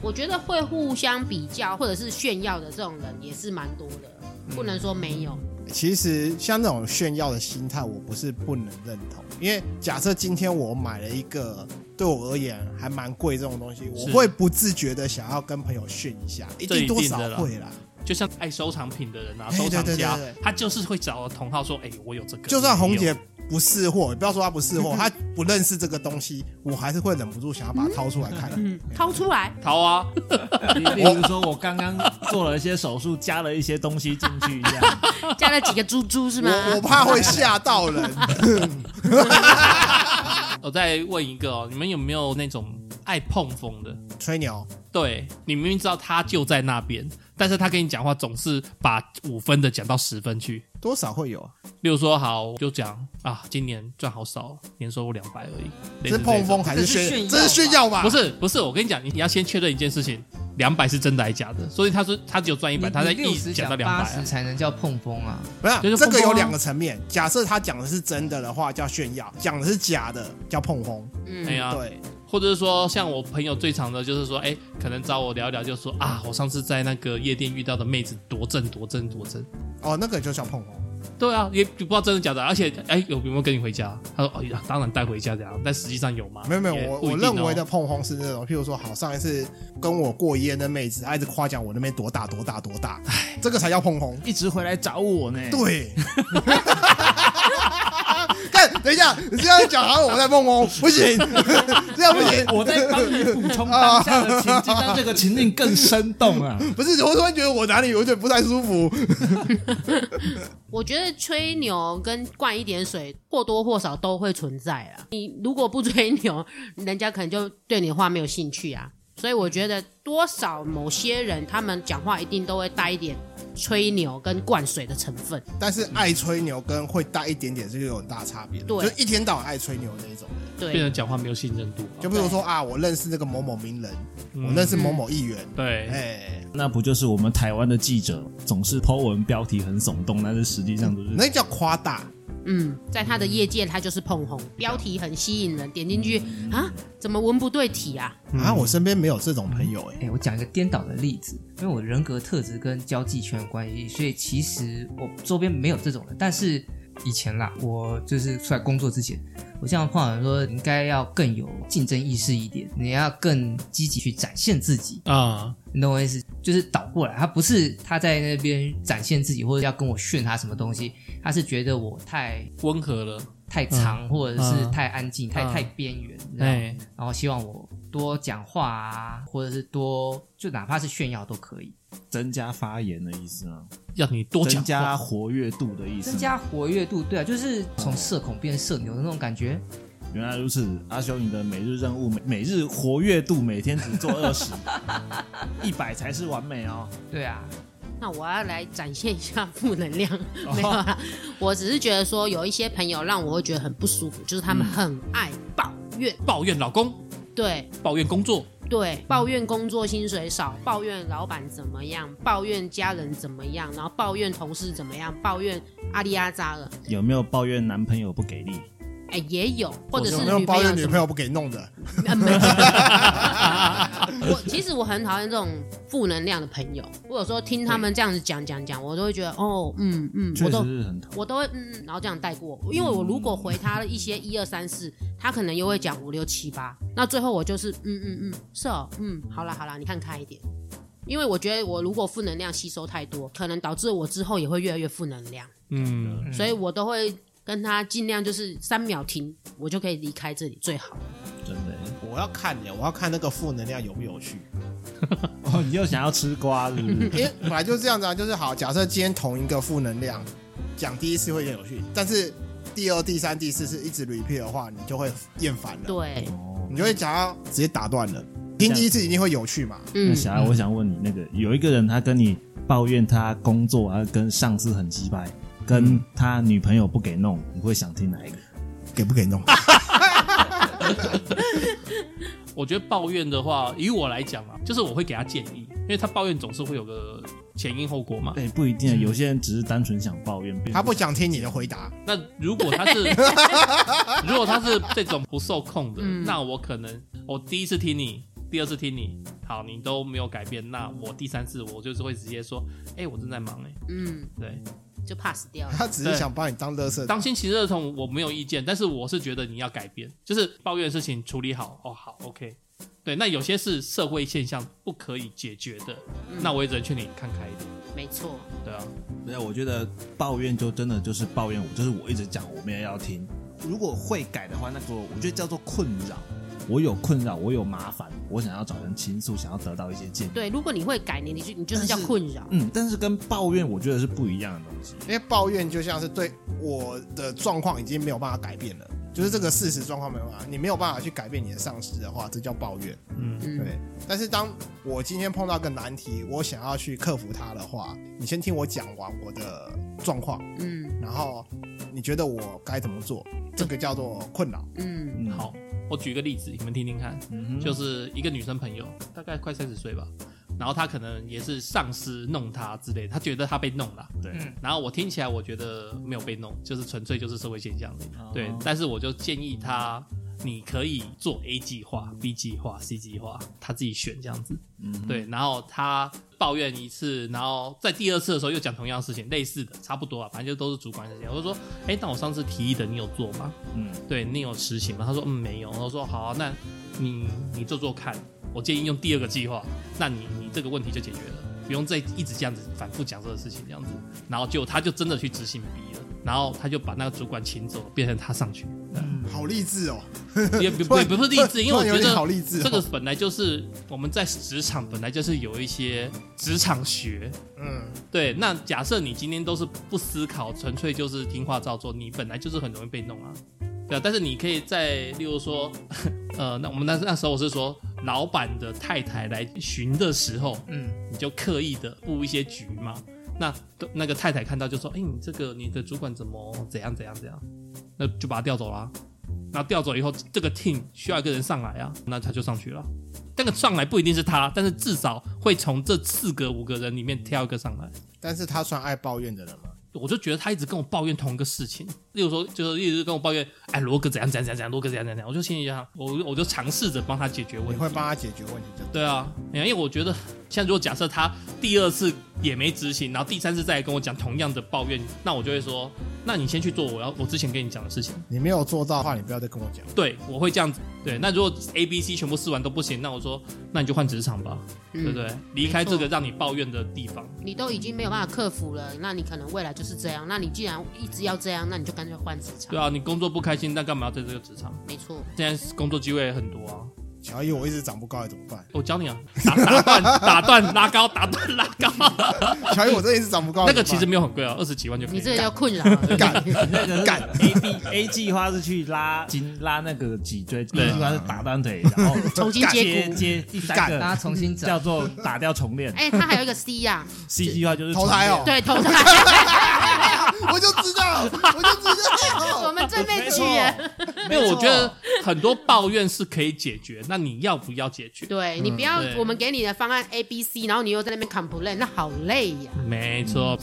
Speaker 4: 我觉得会互相比较或者是炫耀的这种人也是蛮多的，不能说没有。
Speaker 2: 其实像那种炫耀的心态，我不是不能认同。因为假设今天我买了一个对我而言还蛮贵这种东西，我会不自觉的想要跟朋友炫一下，一定多少会啦。
Speaker 5: 就像爱收藏品的人啊，收藏家，他就是会找同好说：“哎，我有这个。”
Speaker 2: 就算红姐不识货，你不要说她不识货，她不认识这个东西，我还是会忍不住想要把它掏出来看。
Speaker 4: 掏出来，
Speaker 5: 掏啊！
Speaker 6: 比如说我刚刚做了一些手术，加了一些东西进去，这 样
Speaker 4: 加了几个珠珠是吗？
Speaker 2: 我怕会吓到人。
Speaker 5: 我再问一个哦，你们有没有那种爱碰风的
Speaker 2: 吹牛？
Speaker 5: 对，你明明知道他就在那边。但是他跟你讲话总是把五分的讲到十分去，
Speaker 2: 多少会有啊。
Speaker 5: 例如说，好就讲啊，今年赚好少，年收入两百而已。
Speaker 2: 这是碰风还是炫？这是炫耀吧？
Speaker 5: 不是，不是。我跟你讲，你你要先确认一件事情，两百是真的还是假的？所以他说他只有赚一百，他在一直讲到两百
Speaker 1: 才能叫碰风啊。
Speaker 2: 不是，就是这个有两个层面。假设他讲的是真的的话，叫炫耀；讲的是假的，叫碰风。
Speaker 5: 嗯，对啊，对。或者是说，像我朋友最常的就是说，哎，可能找我聊一聊，就说啊，我上次在那个夜店遇到的妹子多正多正多正。
Speaker 2: 哦，那个就叫碰红。
Speaker 5: 对啊，也不知道真的假的，而且哎，有有没有跟你回家？他说，哎呀，当然带回家这样，但实际上有吗？
Speaker 2: 没有没有，我我认为的碰红是那种，譬如说，好，上一次跟我过夜的妹子，她一直夸奖我那边多大多大多大，哎，这个才叫碰红，
Speaker 6: 一直回来找我呢。
Speaker 2: 对。看，等一下，你这样讲好像我在梦哦，不行，这样不行，
Speaker 6: 我在帮你补充当下的情境，让这个情境更生动啊！
Speaker 2: 不是，我突然觉得我哪里有点不太舒服。
Speaker 4: 我觉得吹牛跟灌一点水，或多或少都会存在啊。你如果不吹牛，人家可能就对你的话没有兴趣啊。所以我觉得，多少某些人他们讲话一定都会带一点吹牛跟灌水的成分。
Speaker 2: 但是爱吹牛跟会带一点点，这个有很大差别。
Speaker 4: 对，
Speaker 2: 就一天到晚爱吹牛那一种，
Speaker 4: 对，
Speaker 5: 变成讲话没有信任度。
Speaker 2: 就比如说啊，我认识那个某某名人，我认识某某议员，
Speaker 5: 对，
Speaker 2: 哎，
Speaker 6: 那不就是我们台湾的记者总是 po 文标题很耸动，但是实际上都是
Speaker 2: 那叫夸大。
Speaker 4: 嗯，在他的业界，他就是碰红，标题很吸引人，点进去啊，怎么文不对题啊？
Speaker 2: 啊，我身边没有这种朋友哎、
Speaker 1: 欸。我讲一个颠倒的例子，因为我人格特质跟交际圈有关系，所以其实我周边没有这种人。但是以前啦，我就是出来工作之前，我这样碰到人说，应该要更有竞争意识一点，你要更积极去展现自己啊。你懂我意思？就是倒过来，他不是他在那边展现自己，或者要跟我炫他什么东西。他是觉得我太
Speaker 5: 温和了，
Speaker 1: 太长，或者是太安静，太太边缘，对。然后希望我多讲话啊，或者是多就哪怕是炫耀都可以，
Speaker 6: 增加发言的意思吗？
Speaker 5: 要你多讲，
Speaker 6: 增加活跃度的意思。
Speaker 1: 增加活跃度，对啊，就是从社恐变社牛的那种感觉。
Speaker 6: 原来如此，阿修，你的每日任务每每日活跃度每天只做二十，一百才是完美哦。
Speaker 1: 对啊。
Speaker 4: 那我要来展现一下负能量，没有啦。我只是觉得说，有一些朋友让我会觉得很不舒服，就是他们很爱抱怨，
Speaker 5: 抱怨老公，
Speaker 4: 对，
Speaker 5: 抱怨工作，
Speaker 4: 对，抱怨工作薪水少，抱怨老板怎么样，抱怨家人怎么样，然后抱怨同事怎么样，抱怨阿里阿扎了。
Speaker 6: 有没有抱怨男朋友不给力？
Speaker 4: 哎，也有，或者是
Speaker 2: 女朋友抱怨女朋友不给弄的？
Speaker 4: 我其实我很讨厌这种负能量的朋友。我有时候听他们这样子讲讲讲，我都会觉得哦，嗯嗯，我都我都会嗯，然后这样带过。因为我如果回他一些一二三四，他可能又会讲五六七八，那最后我就是嗯嗯嗯，是哦，嗯，好啦好啦，你看开一点。因为我觉得我如果负能量吸收太多，可能导致我之后也会越来越负能量。嗯，所以我都会跟他尽量就是三秒停，我就可以离开这里最好。
Speaker 2: 真的，我要看你，我要看那个负能量有没有趣。
Speaker 6: 哦，你又想要吃瓜是不是？
Speaker 2: 因为本来就是这样子啊，就是好，假设今天同一个负能量讲第一次会很有趣，但是第二、第三、第四次一直 repeat 的话，你就会厌烦了。
Speaker 4: 对，
Speaker 2: 你就会想要直接打断了。听第一次一定会有趣嘛？
Speaker 6: 嗯，小艾，我想问你，那个有一个人他跟你抱怨他工作啊，跟上司很鸡掰，跟他女朋友不给弄，你会想听哪一个？
Speaker 2: 给不给弄？
Speaker 5: 我觉得抱怨的话，以我来讲啊，就是我会给他建议，因为他抱怨总是会有个前因后果嘛。
Speaker 6: 对，不一定，有些人只是单纯想抱怨，
Speaker 2: 他不想听你的回答。
Speaker 5: 那如果他是，如果他是这种不受控的，那我可能我第一次听你。第二次听你好，你都没有改变，那我第三次我就是会直接说，哎、欸，我正在忙哎、欸，嗯，对，
Speaker 4: 就 pass 掉了。
Speaker 2: 他只是想把你当乐色，
Speaker 5: 当心其实儿童我没有意见，但是我是觉得你要改变，就是抱怨的事情处理好哦，好，OK，对，那有些是社会现象不可以解决的，嗯、那我也只能劝你看开一点。
Speaker 4: 没错，
Speaker 5: 对啊，
Speaker 6: 没有，我觉得抱怨就真的就是抱怨，我就是我一直讲，我们也要听。如果会改的话，那个我觉得叫做困扰。我有困扰，我有麻烦，我想要找人倾诉，想要得到一些建议。
Speaker 4: 对，如果你会改，你你就你就是叫困扰。
Speaker 6: 嗯，但是跟抱怨，我觉得是不一样的东西。
Speaker 2: 因为抱怨就像是对我的状况已经没有办法改变了，就是这个事实状况没有办法，你没有办法去改变你的上司的话，这叫抱怨。嗯，对。但是当我今天碰到个难题，我想要去克服它的话，你先听我讲完我的状况，嗯，然后你觉得我该怎么做？这个叫做困扰。
Speaker 5: 嗯，好。我举个例子，你们听听看，嗯、就是一个女生朋友，大概快三十岁吧，然后她可能也是上司弄她之类的，她觉得她被弄了，对，然后我听起来我觉得没有被弄，就是纯粹就是社会现象，哦、对，但是我就建议她。你可以做 A 计划、B 计划、C 计划，他自己选这样子。嗯，对。然后他抱怨一次，然后在第二次的时候又讲同样的事情，类似的，差不多啊，反正就都是主管的事情。我就说，哎，那我上次提议的你有做吗？嗯，对，你有实行吗？他说，嗯，没有。我说，好啊，那你你做做看。我建议用第二个计划，那你你这个问题就解决了，不用再一直这样子反复讲这个事情这样子。然后就他就真的去执行 B 了。然后他就把那个主管请走，变成他上去。
Speaker 2: 嗯，好励志哦！
Speaker 5: 也不不不是励志，因为我觉得好励志。这个本来就是我们在职场本来就是有一些职场学。嗯，对。那假设你今天都是不思考，纯粹就是听话照做，你本来就是很容易被弄啊。对啊，但是你可以在，例如说，呃，那我们那那时候我是说，老板的太太来巡的时候，嗯，你就刻意的布一些局嘛。那那个太太看到就说：“哎、欸，你这个你的主管怎么怎样怎样怎样？”那就把他调走了。那调走以后，这个 team 需要一个人上来啊，那他就上去了。那个上来不一定是他，但是至少会从这四个五个人里面挑一个上来。
Speaker 2: 但是他算爱抱怨的人吗？
Speaker 5: 我就觉得他一直跟我抱怨同一个事情，例如说，就是一直跟我抱怨，哎，罗哥怎样怎样怎样怎样，罗哥怎样怎样怎样，我就心里想，我我就尝试着帮他解决问题。
Speaker 2: 你会帮他解决问题？
Speaker 5: 对啊，因为我觉得，现在如果假设他第二次也没执行，然后第三次再来跟我讲同样的抱怨，那我就会说，那你先去做我要我之前跟你讲的事情。
Speaker 2: 你没有做到的话，你不要再跟我讲。
Speaker 5: 对，我会这样子。对，那如果 A、B、C 全部试完都不行，那我说，那你就换职场吧，嗯、对不对？离开这个让你抱怨的地方。
Speaker 4: 你都已经没有办法克服了，那你可能未来就是这样。那你既然一直要这样，那你就干脆换职场。
Speaker 5: 对啊，你工作不开心，那干嘛要在这个职场？
Speaker 4: 没错，
Speaker 5: 现在工作机会也很多啊。
Speaker 2: 乔伊，我一直长不高，该怎么办？
Speaker 5: 我教你啊，打打断、打断、拉高、打断、拉高。
Speaker 2: 乔伊，我这一直长不高，
Speaker 5: 那个其实没有很贵啊，二十几万就可以。
Speaker 4: 你这个叫困扰，
Speaker 6: 干那个干 A B A 计划是去拉 筋拉那个脊椎，B 计划是打断腿，然后
Speaker 4: 重新接骨
Speaker 6: 接第三个，
Speaker 1: 拉重新
Speaker 6: 叫做打掉重练。
Speaker 4: 哎，他还有一个 C 呀
Speaker 6: ，C 计划就是
Speaker 2: 投胎哦，
Speaker 4: 对，投胎。
Speaker 2: 我就知道，我就知道，
Speaker 4: 我们最被拒绝。
Speaker 5: 因为我觉得很多抱怨是可以解决，那你要不要？解决，
Speaker 4: 对，你不要我们给你的方案 A、B、C，然后你又在那边 complain，那好累呀。
Speaker 5: 没错，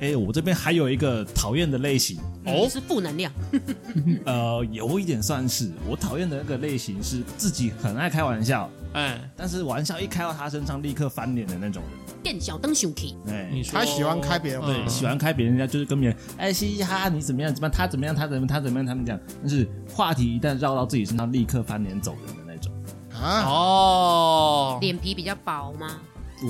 Speaker 6: 哎，我这边还有一个讨厌的类型
Speaker 4: 哦，是负能量。
Speaker 6: 呃，有一点算是我讨厌的那个类型是自己很爱开玩笑，哎，但是玩笑一开到他身上立刻翻脸的那种人。
Speaker 4: 电小灯熊 K，
Speaker 2: 哎，他喜欢开别人，
Speaker 6: 对，喜欢开别人家，就是跟别人哎嘻嘻哈哈，你怎么样？怎么样？他怎么样？他怎么？他怎么样？他们讲，但是话题一旦绕到自己身上，立刻翻脸走人的那种。
Speaker 4: 啊哦，脸皮比较薄吗？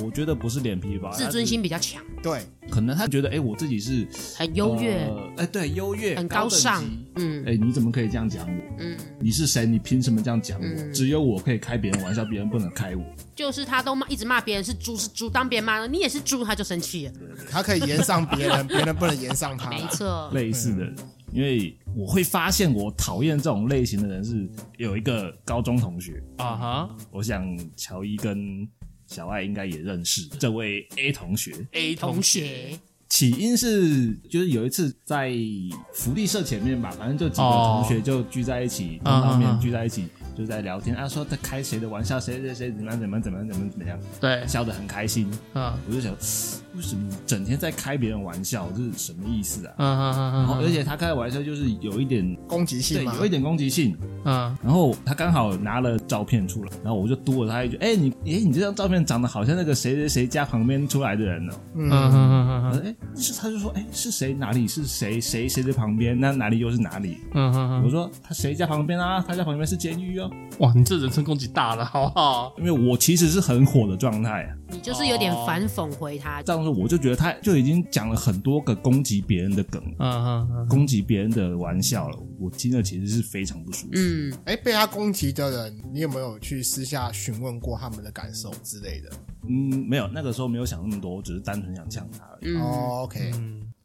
Speaker 6: 我觉得不是脸皮薄，
Speaker 4: 自尊心比较强。
Speaker 2: 对，
Speaker 6: 可能他觉得哎，我自己是
Speaker 4: 很优越，
Speaker 6: 哎，对，优越，
Speaker 4: 很高尚。
Speaker 6: 嗯，哎，你怎么可以这样讲我？嗯，你是谁？你凭什么这样讲我？只有我可以开别人玩笑，别人不能开我。
Speaker 4: 就是他都骂，一直骂别人是猪，是猪。当别人骂了你也是猪，他就生气了。
Speaker 2: 他可以言上别人，别人不能言上他。
Speaker 4: 没错，
Speaker 6: 类似的，因为我会发现我讨厌这种类型的人是有一个高中同学啊哈，我想乔伊跟。小爱应该也认识这位 A 同学。
Speaker 4: A 同学
Speaker 6: 起因是就是有一次在福利社前面吧，反正就几个同学就聚在一起，碰到面聚在一起。就在聊天，他说他开谁的玩笑，谁谁谁怎么样怎么样怎么样怎么怎么样，
Speaker 5: 对，
Speaker 6: 笑得很开心。啊，我就想，为什么整天在开别人玩笑，这是什么意思啊？嗯嗯嗯，然后而且他开的玩笑就是有一点
Speaker 2: 攻击性，
Speaker 6: 对，有一点攻击性。嗯，然后他刚好拿了照片出来，然后我就嘟了他一句：“哎，你哎，你这张照片长得好像那个谁谁谁家旁边出来的人呢？”嗯嗯嗯嗯，哎，是他就说：“哎，是谁？哪里是谁？谁谁的旁边？那哪里又是哪里？”嗯嗯嗯，我说他谁家旁边啊？他家旁边是监狱哦。
Speaker 5: 哇，你这人身攻击大了，好不好？
Speaker 6: 因为我其实是很火的状态啊。
Speaker 4: 你就是有点反讽回他，
Speaker 6: 这样说我就觉得他就已经讲了很多个攻击别人的梗，嗯嗯嗯，攻击别人的玩笑了。我听了其实是非常不舒服。
Speaker 2: 嗯，哎，被他攻击的人，你有没有去私下询问过他们的感受之类的？
Speaker 6: 嗯，没有，那个时候没有想那么多，我只是单纯想呛他而已。
Speaker 2: 哦，OK。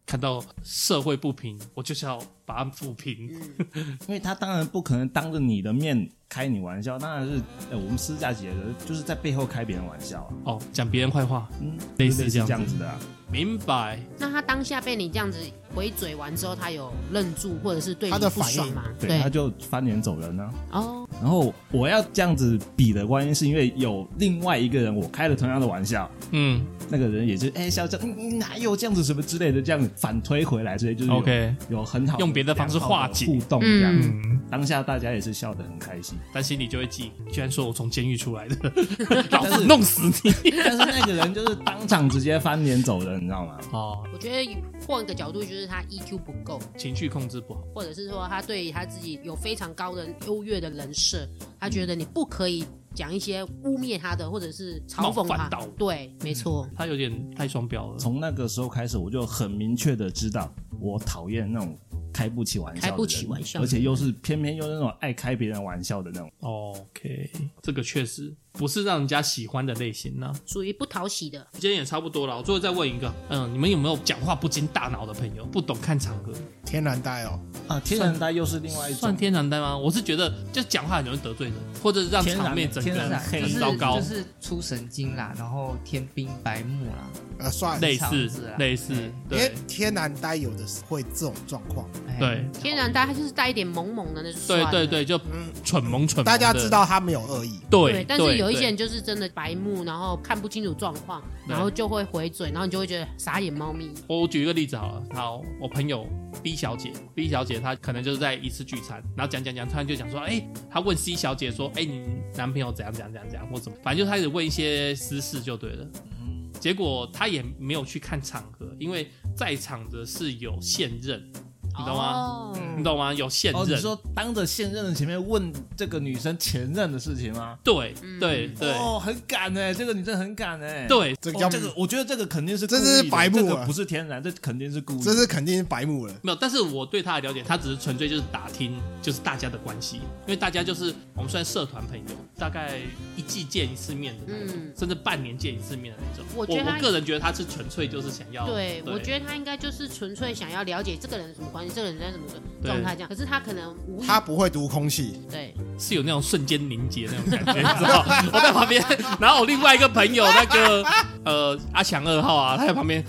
Speaker 5: 看到社会不平，我就是要把它抚平。
Speaker 6: 因为他当然不可能当着你的面开你玩笑，当然是呃我们私下解的，就是在背后开别人玩笑啊。
Speaker 5: 哦，讲别人坏话，嗯，类似这样子的啊。明白。
Speaker 4: 那他当下被你这样子回嘴完之后，他有愣住，或者是对他的反应
Speaker 6: 嘛？对，他就翻脸走人了。哦。然后我要这样子比的关系，是因为有另外一个人，我开了同样的玩笑，嗯。那个人也是哎，笑笑，你哪有这样子什么之类的，这样反推回来，之类就是 OK，有很好
Speaker 5: 用别的方式化解
Speaker 6: 互动这样。当下大家也是笑得很开心，
Speaker 5: 但心里就会记，居然说我从监狱出来的，老子弄死你！
Speaker 6: 但是那个人就是当场直接翻脸走人，你知道吗？
Speaker 4: 哦，我觉得换个角度，就是他 EQ 不够，
Speaker 5: 情绪控制不好，
Speaker 4: 或者是说他对他自己有非常高的优越的人设，他觉得你不可以。讲一些污蔑他的，或者是嘲讽他，对，没错，
Speaker 5: 他有点太双标了。
Speaker 6: 从那个时候开始，我就很明确的知道，我讨厌那种开不起玩笑的人，
Speaker 4: 开不起玩笑，
Speaker 6: 而且又是偏偏又是那种爱开别人玩笑的那种。
Speaker 5: OK，这个确实。不是让人家喜欢的类型呢，
Speaker 4: 属于不讨喜的。
Speaker 5: 今天也差不多了，我最后再问一个，嗯，你们有没有讲话不经大脑的朋友，不懂看场合？
Speaker 2: 天然呆哦，
Speaker 6: 啊，天然呆又是另外一种，
Speaker 5: 算天然呆吗？我是觉得，就讲话很容易得罪人，或者让场面整个很糟糕，
Speaker 1: 就是出神经啦，然后天兵白目啦，
Speaker 2: 呃，算
Speaker 5: 类似类似，
Speaker 2: 因为天然呆有的是会这种状况，
Speaker 5: 对，
Speaker 4: 天然呆他就是带一点萌萌的那种，
Speaker 5: 对对对，就蠢萌蠢，
Speaker 2: 大家知道他没有恶意，
Speaker 5: 对，
Speaker 4: 但是有。有一些人就是真的白目，然后看不清楚状况，然后就会回嘴，然后你就会觉得傻眼猫咪。
Speaker 5: 我举一个例子好了，好，我朋友 B 小姐，B 小姐她可能就是在一次聚餐，然后讲讲讲，突然就讲说，哎，她问 C 小姐说，哎，你男朋友怎样怎样怎样怎样或怎么，反正就开始问一些私事就对了。嗯，结果她也没有去看场合，因为在场的是有现任。你懂吗？你懂吗？有现任，
Speaker 6: 你说当着现任的前面问这个女生前任的事情吗？
Speaker 5: 对对对，
Speaker 6: 哦，很敢哎，这个女生很敢哎。
Speaker 5: 对，
Speaker 6: 这个这个，我觉得这个肯定是
Speaker 2: 这是白目，
Speaker 6: 不是天然，这肯定是故意，
Speaker 2: 这是肯定是白目了。
Speaker 5: 没有，但是我对他的了解，他只是纯粹就是打听，就是大家的关系，因为大家就是我们算社团朋友，大概一季见一次面的那种，甚至半年见一次面的那种。我我个人觉得他是纯粹就是想要，
Speaker 4: 对我觉得他应该就是纯粹想要了解这个人什么关系。这个人在什么状态？这样，可是他可能无
Speaker 2: 他不会读空气，
Speaker 4: 对，
Speaker 5: 是有那种瞬间凝结那种感觉，你知道？我在旁边，然后我另外一个朋友那个呃阿强二号啊，他在旁边，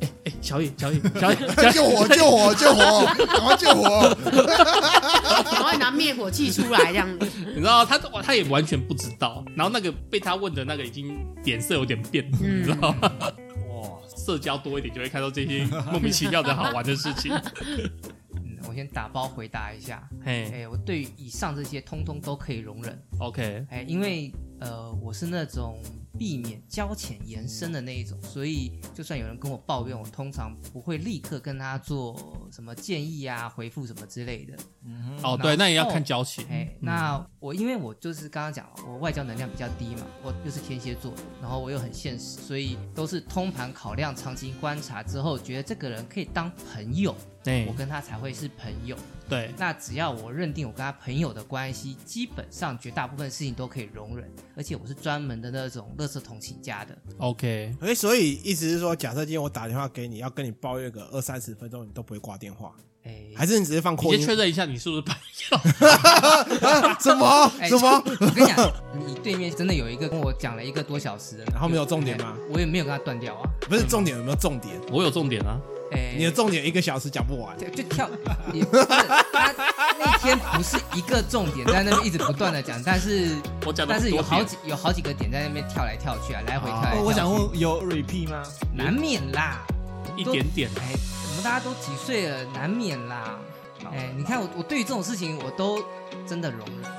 Speaker 5: 哎哎，小野小野小野，
Speaker 2: 救火 救火救火，赶快救火，
Speaker 4: 赶快拿灭火器出来这样。子，
Speaker 5: 你知道他他也完全不知道，然后那个被他问的那个已经脸色有点变，你知道吗？社交多一点，就会看到这些莫名其妙的好玩的事情。
Speaker 1: 先打包回答一下。嘿，哎，我对于以上这些通通都可以容忍。
Speaker 5: OK，
Speaker 1: 哎，因为呃，我是那种。避免交浅言深的那一种，所以就算有人跟我抱怨，我通常不会立刻跟他做什么建议啊、回复什么之类的。
Speaker 5: 嗯，哦，对，那也要看交情。
Speaker 1: 哎，那我因为我就是刚刚讲，我外交能量比较低嘛，我又是天蝎座，然后我又很现实，所以都是通盘考量、长期观察之后，觉得这个人可以当朋友。对，我跟他才会是朋友。
Speaker 5: 对，
Speaker 1: 那只要我认定我跟他朋友的关系，基本上绝大部分事情都可以容忍，而且我是专门的那种垃圾同情家的。
Speaker 5: OK，
Speaker 2: 哎，所以意思是说，假设今天我打电话给你，要跟你抱怨个二三十分钟，你都不会挂电话？哎，还是你直接放扩音？
Speaker 5: 先确认一下你是不是朋友？
Speaker 2: 什么？什么？
Speaker 1: 我跟你讲，你对面真的有一个跟我讲了一个多小时的，
Speaker 2: 然后没有重点吗？
Speaker 1: 我也没有跟他断掉啊。
Speaker 2: 不是重点，有没有重点？
Speaker 5: 我有重点啊。
Speaker 1: 哎、
Speaker 2: 你的重点一个小时讲不完，
Speaker 1: 就，就跳。也不是他那天不是一个重点在那边一直不断的讲，但是
Speaker 5: 我讲，
Speaker 1: 但是有好几有好几个点在那边跳来跳去啊，来回跳来跳去。
Speaker 6: 我想问，有 repeat 吗？
Speaker 1: 难免啦，
Speaker 5: 一点点。
Speaker 1: 哎，我们大家都几岁了，难免啦。哎，你看我我对于这种事情我都真的容忍，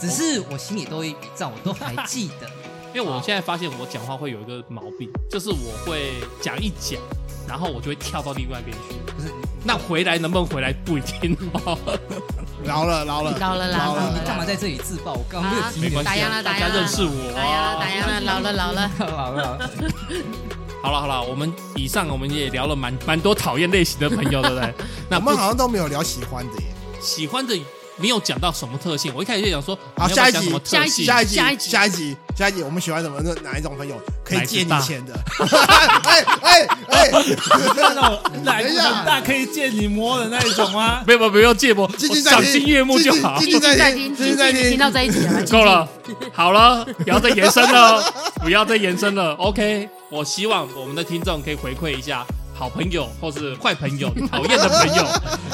Speaker 1: 只是我心里都有一笔账，我都还记得。
Speaker 5: 因为我现在发现我讲话会有一个毛病，就是我会讲一讲。然后我就会跳到另外一边去，不是？那回来能不能回来不一定哦。
Speaker 2: 老了，老了，
Speaker 4: 老了，老了，
Speaker 1: 你干嘛在这里自爆？我刚刚没有听。
Speaker 5: 没关系，
Speaker 4: 打烊了，
Speaker 5: 大家认识我。
Speaker 4: 打烊了，打烊了，老了，老了，
Speaker 1: 老了。
Speaker 5: 好了好了，我们以上我们也聊了蛮蛮多讨厌类型的朋友，对不对？
Speaker 2: 那我们好像都没有聊喜欢的耶，
Speaker 5: 喜欢的。没有讲到什么特性，我一开始就想说，
Speaker 2: 好，下一集，
Speaker 4: 下一集，
Speaker 2: 下一集，下一集，下一集，下一集，我们喜欢什么？那哪一种朋友可以借你钱的？哎哎 哎，
Speaker 6: 那种哪一种大可以借你摸的那一种吗？
Speaker 5: 没有没有，不用借摸，赏心悦目就好。
Speaker 4: 继续再听，继续再听，听到这一集了，
Speaker 5: 够了，好了，不要再延伸了，不要再延伸了。OK，我希望我们的听众可以回馈一下。好朋友或是坏朋友，讨厌的朋友，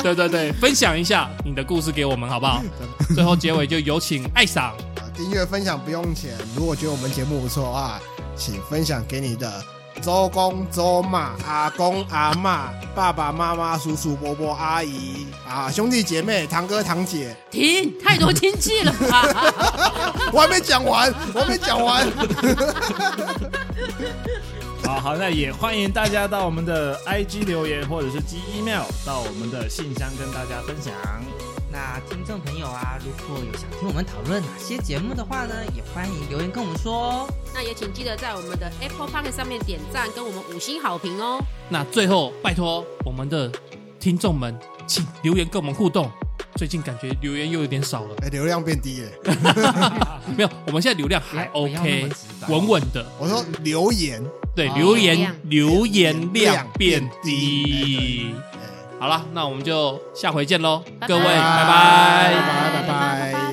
Speaker 5: 对对对，分享一下你的故事给我们好不好？最后结尾就有请艾赏。
Speaker 2: 订阅分享不用钱，如果觉得我们节目不错的话，请分享给你的周公周妈、阿公阿妈、爸爸妈妈、叔叔伯伯、阿姨啊、兄弟姐妹、堂哥堂姐。
Speaker 4: 停，太多亲戚了吧？
Speaker 2: 我还没讲完，我还没讲完。
Speaker 6: 好好，那也欢迎大家到我们的 IG 留言，或者是寄 email 到我们的信箱跟大家分享。
Speaker 1: 那听众朋友啊，如果有想听我们讨论哪些节目的话呢，也欢迎留言跟我们说哦。
Speaker 4: 那也请记得在我们的 Apple Podcast 上面点赞，跟我们五星好评哦。
Speaker 5: 那最后拜托我们的听众们，请留言跟我们互动。最近感觉留言又有点少了，
Speaker 2: 哎，流量变低了。
Speaker 5: 没有，我们现在流量还 OK，稳稳的。
Speaker 2: 我说留言。
Speaker 5: 对，留言留言量变低。好了，那我们就下回见喽，各位，拜拜，
Speaker 2: 拜拜，拜拜。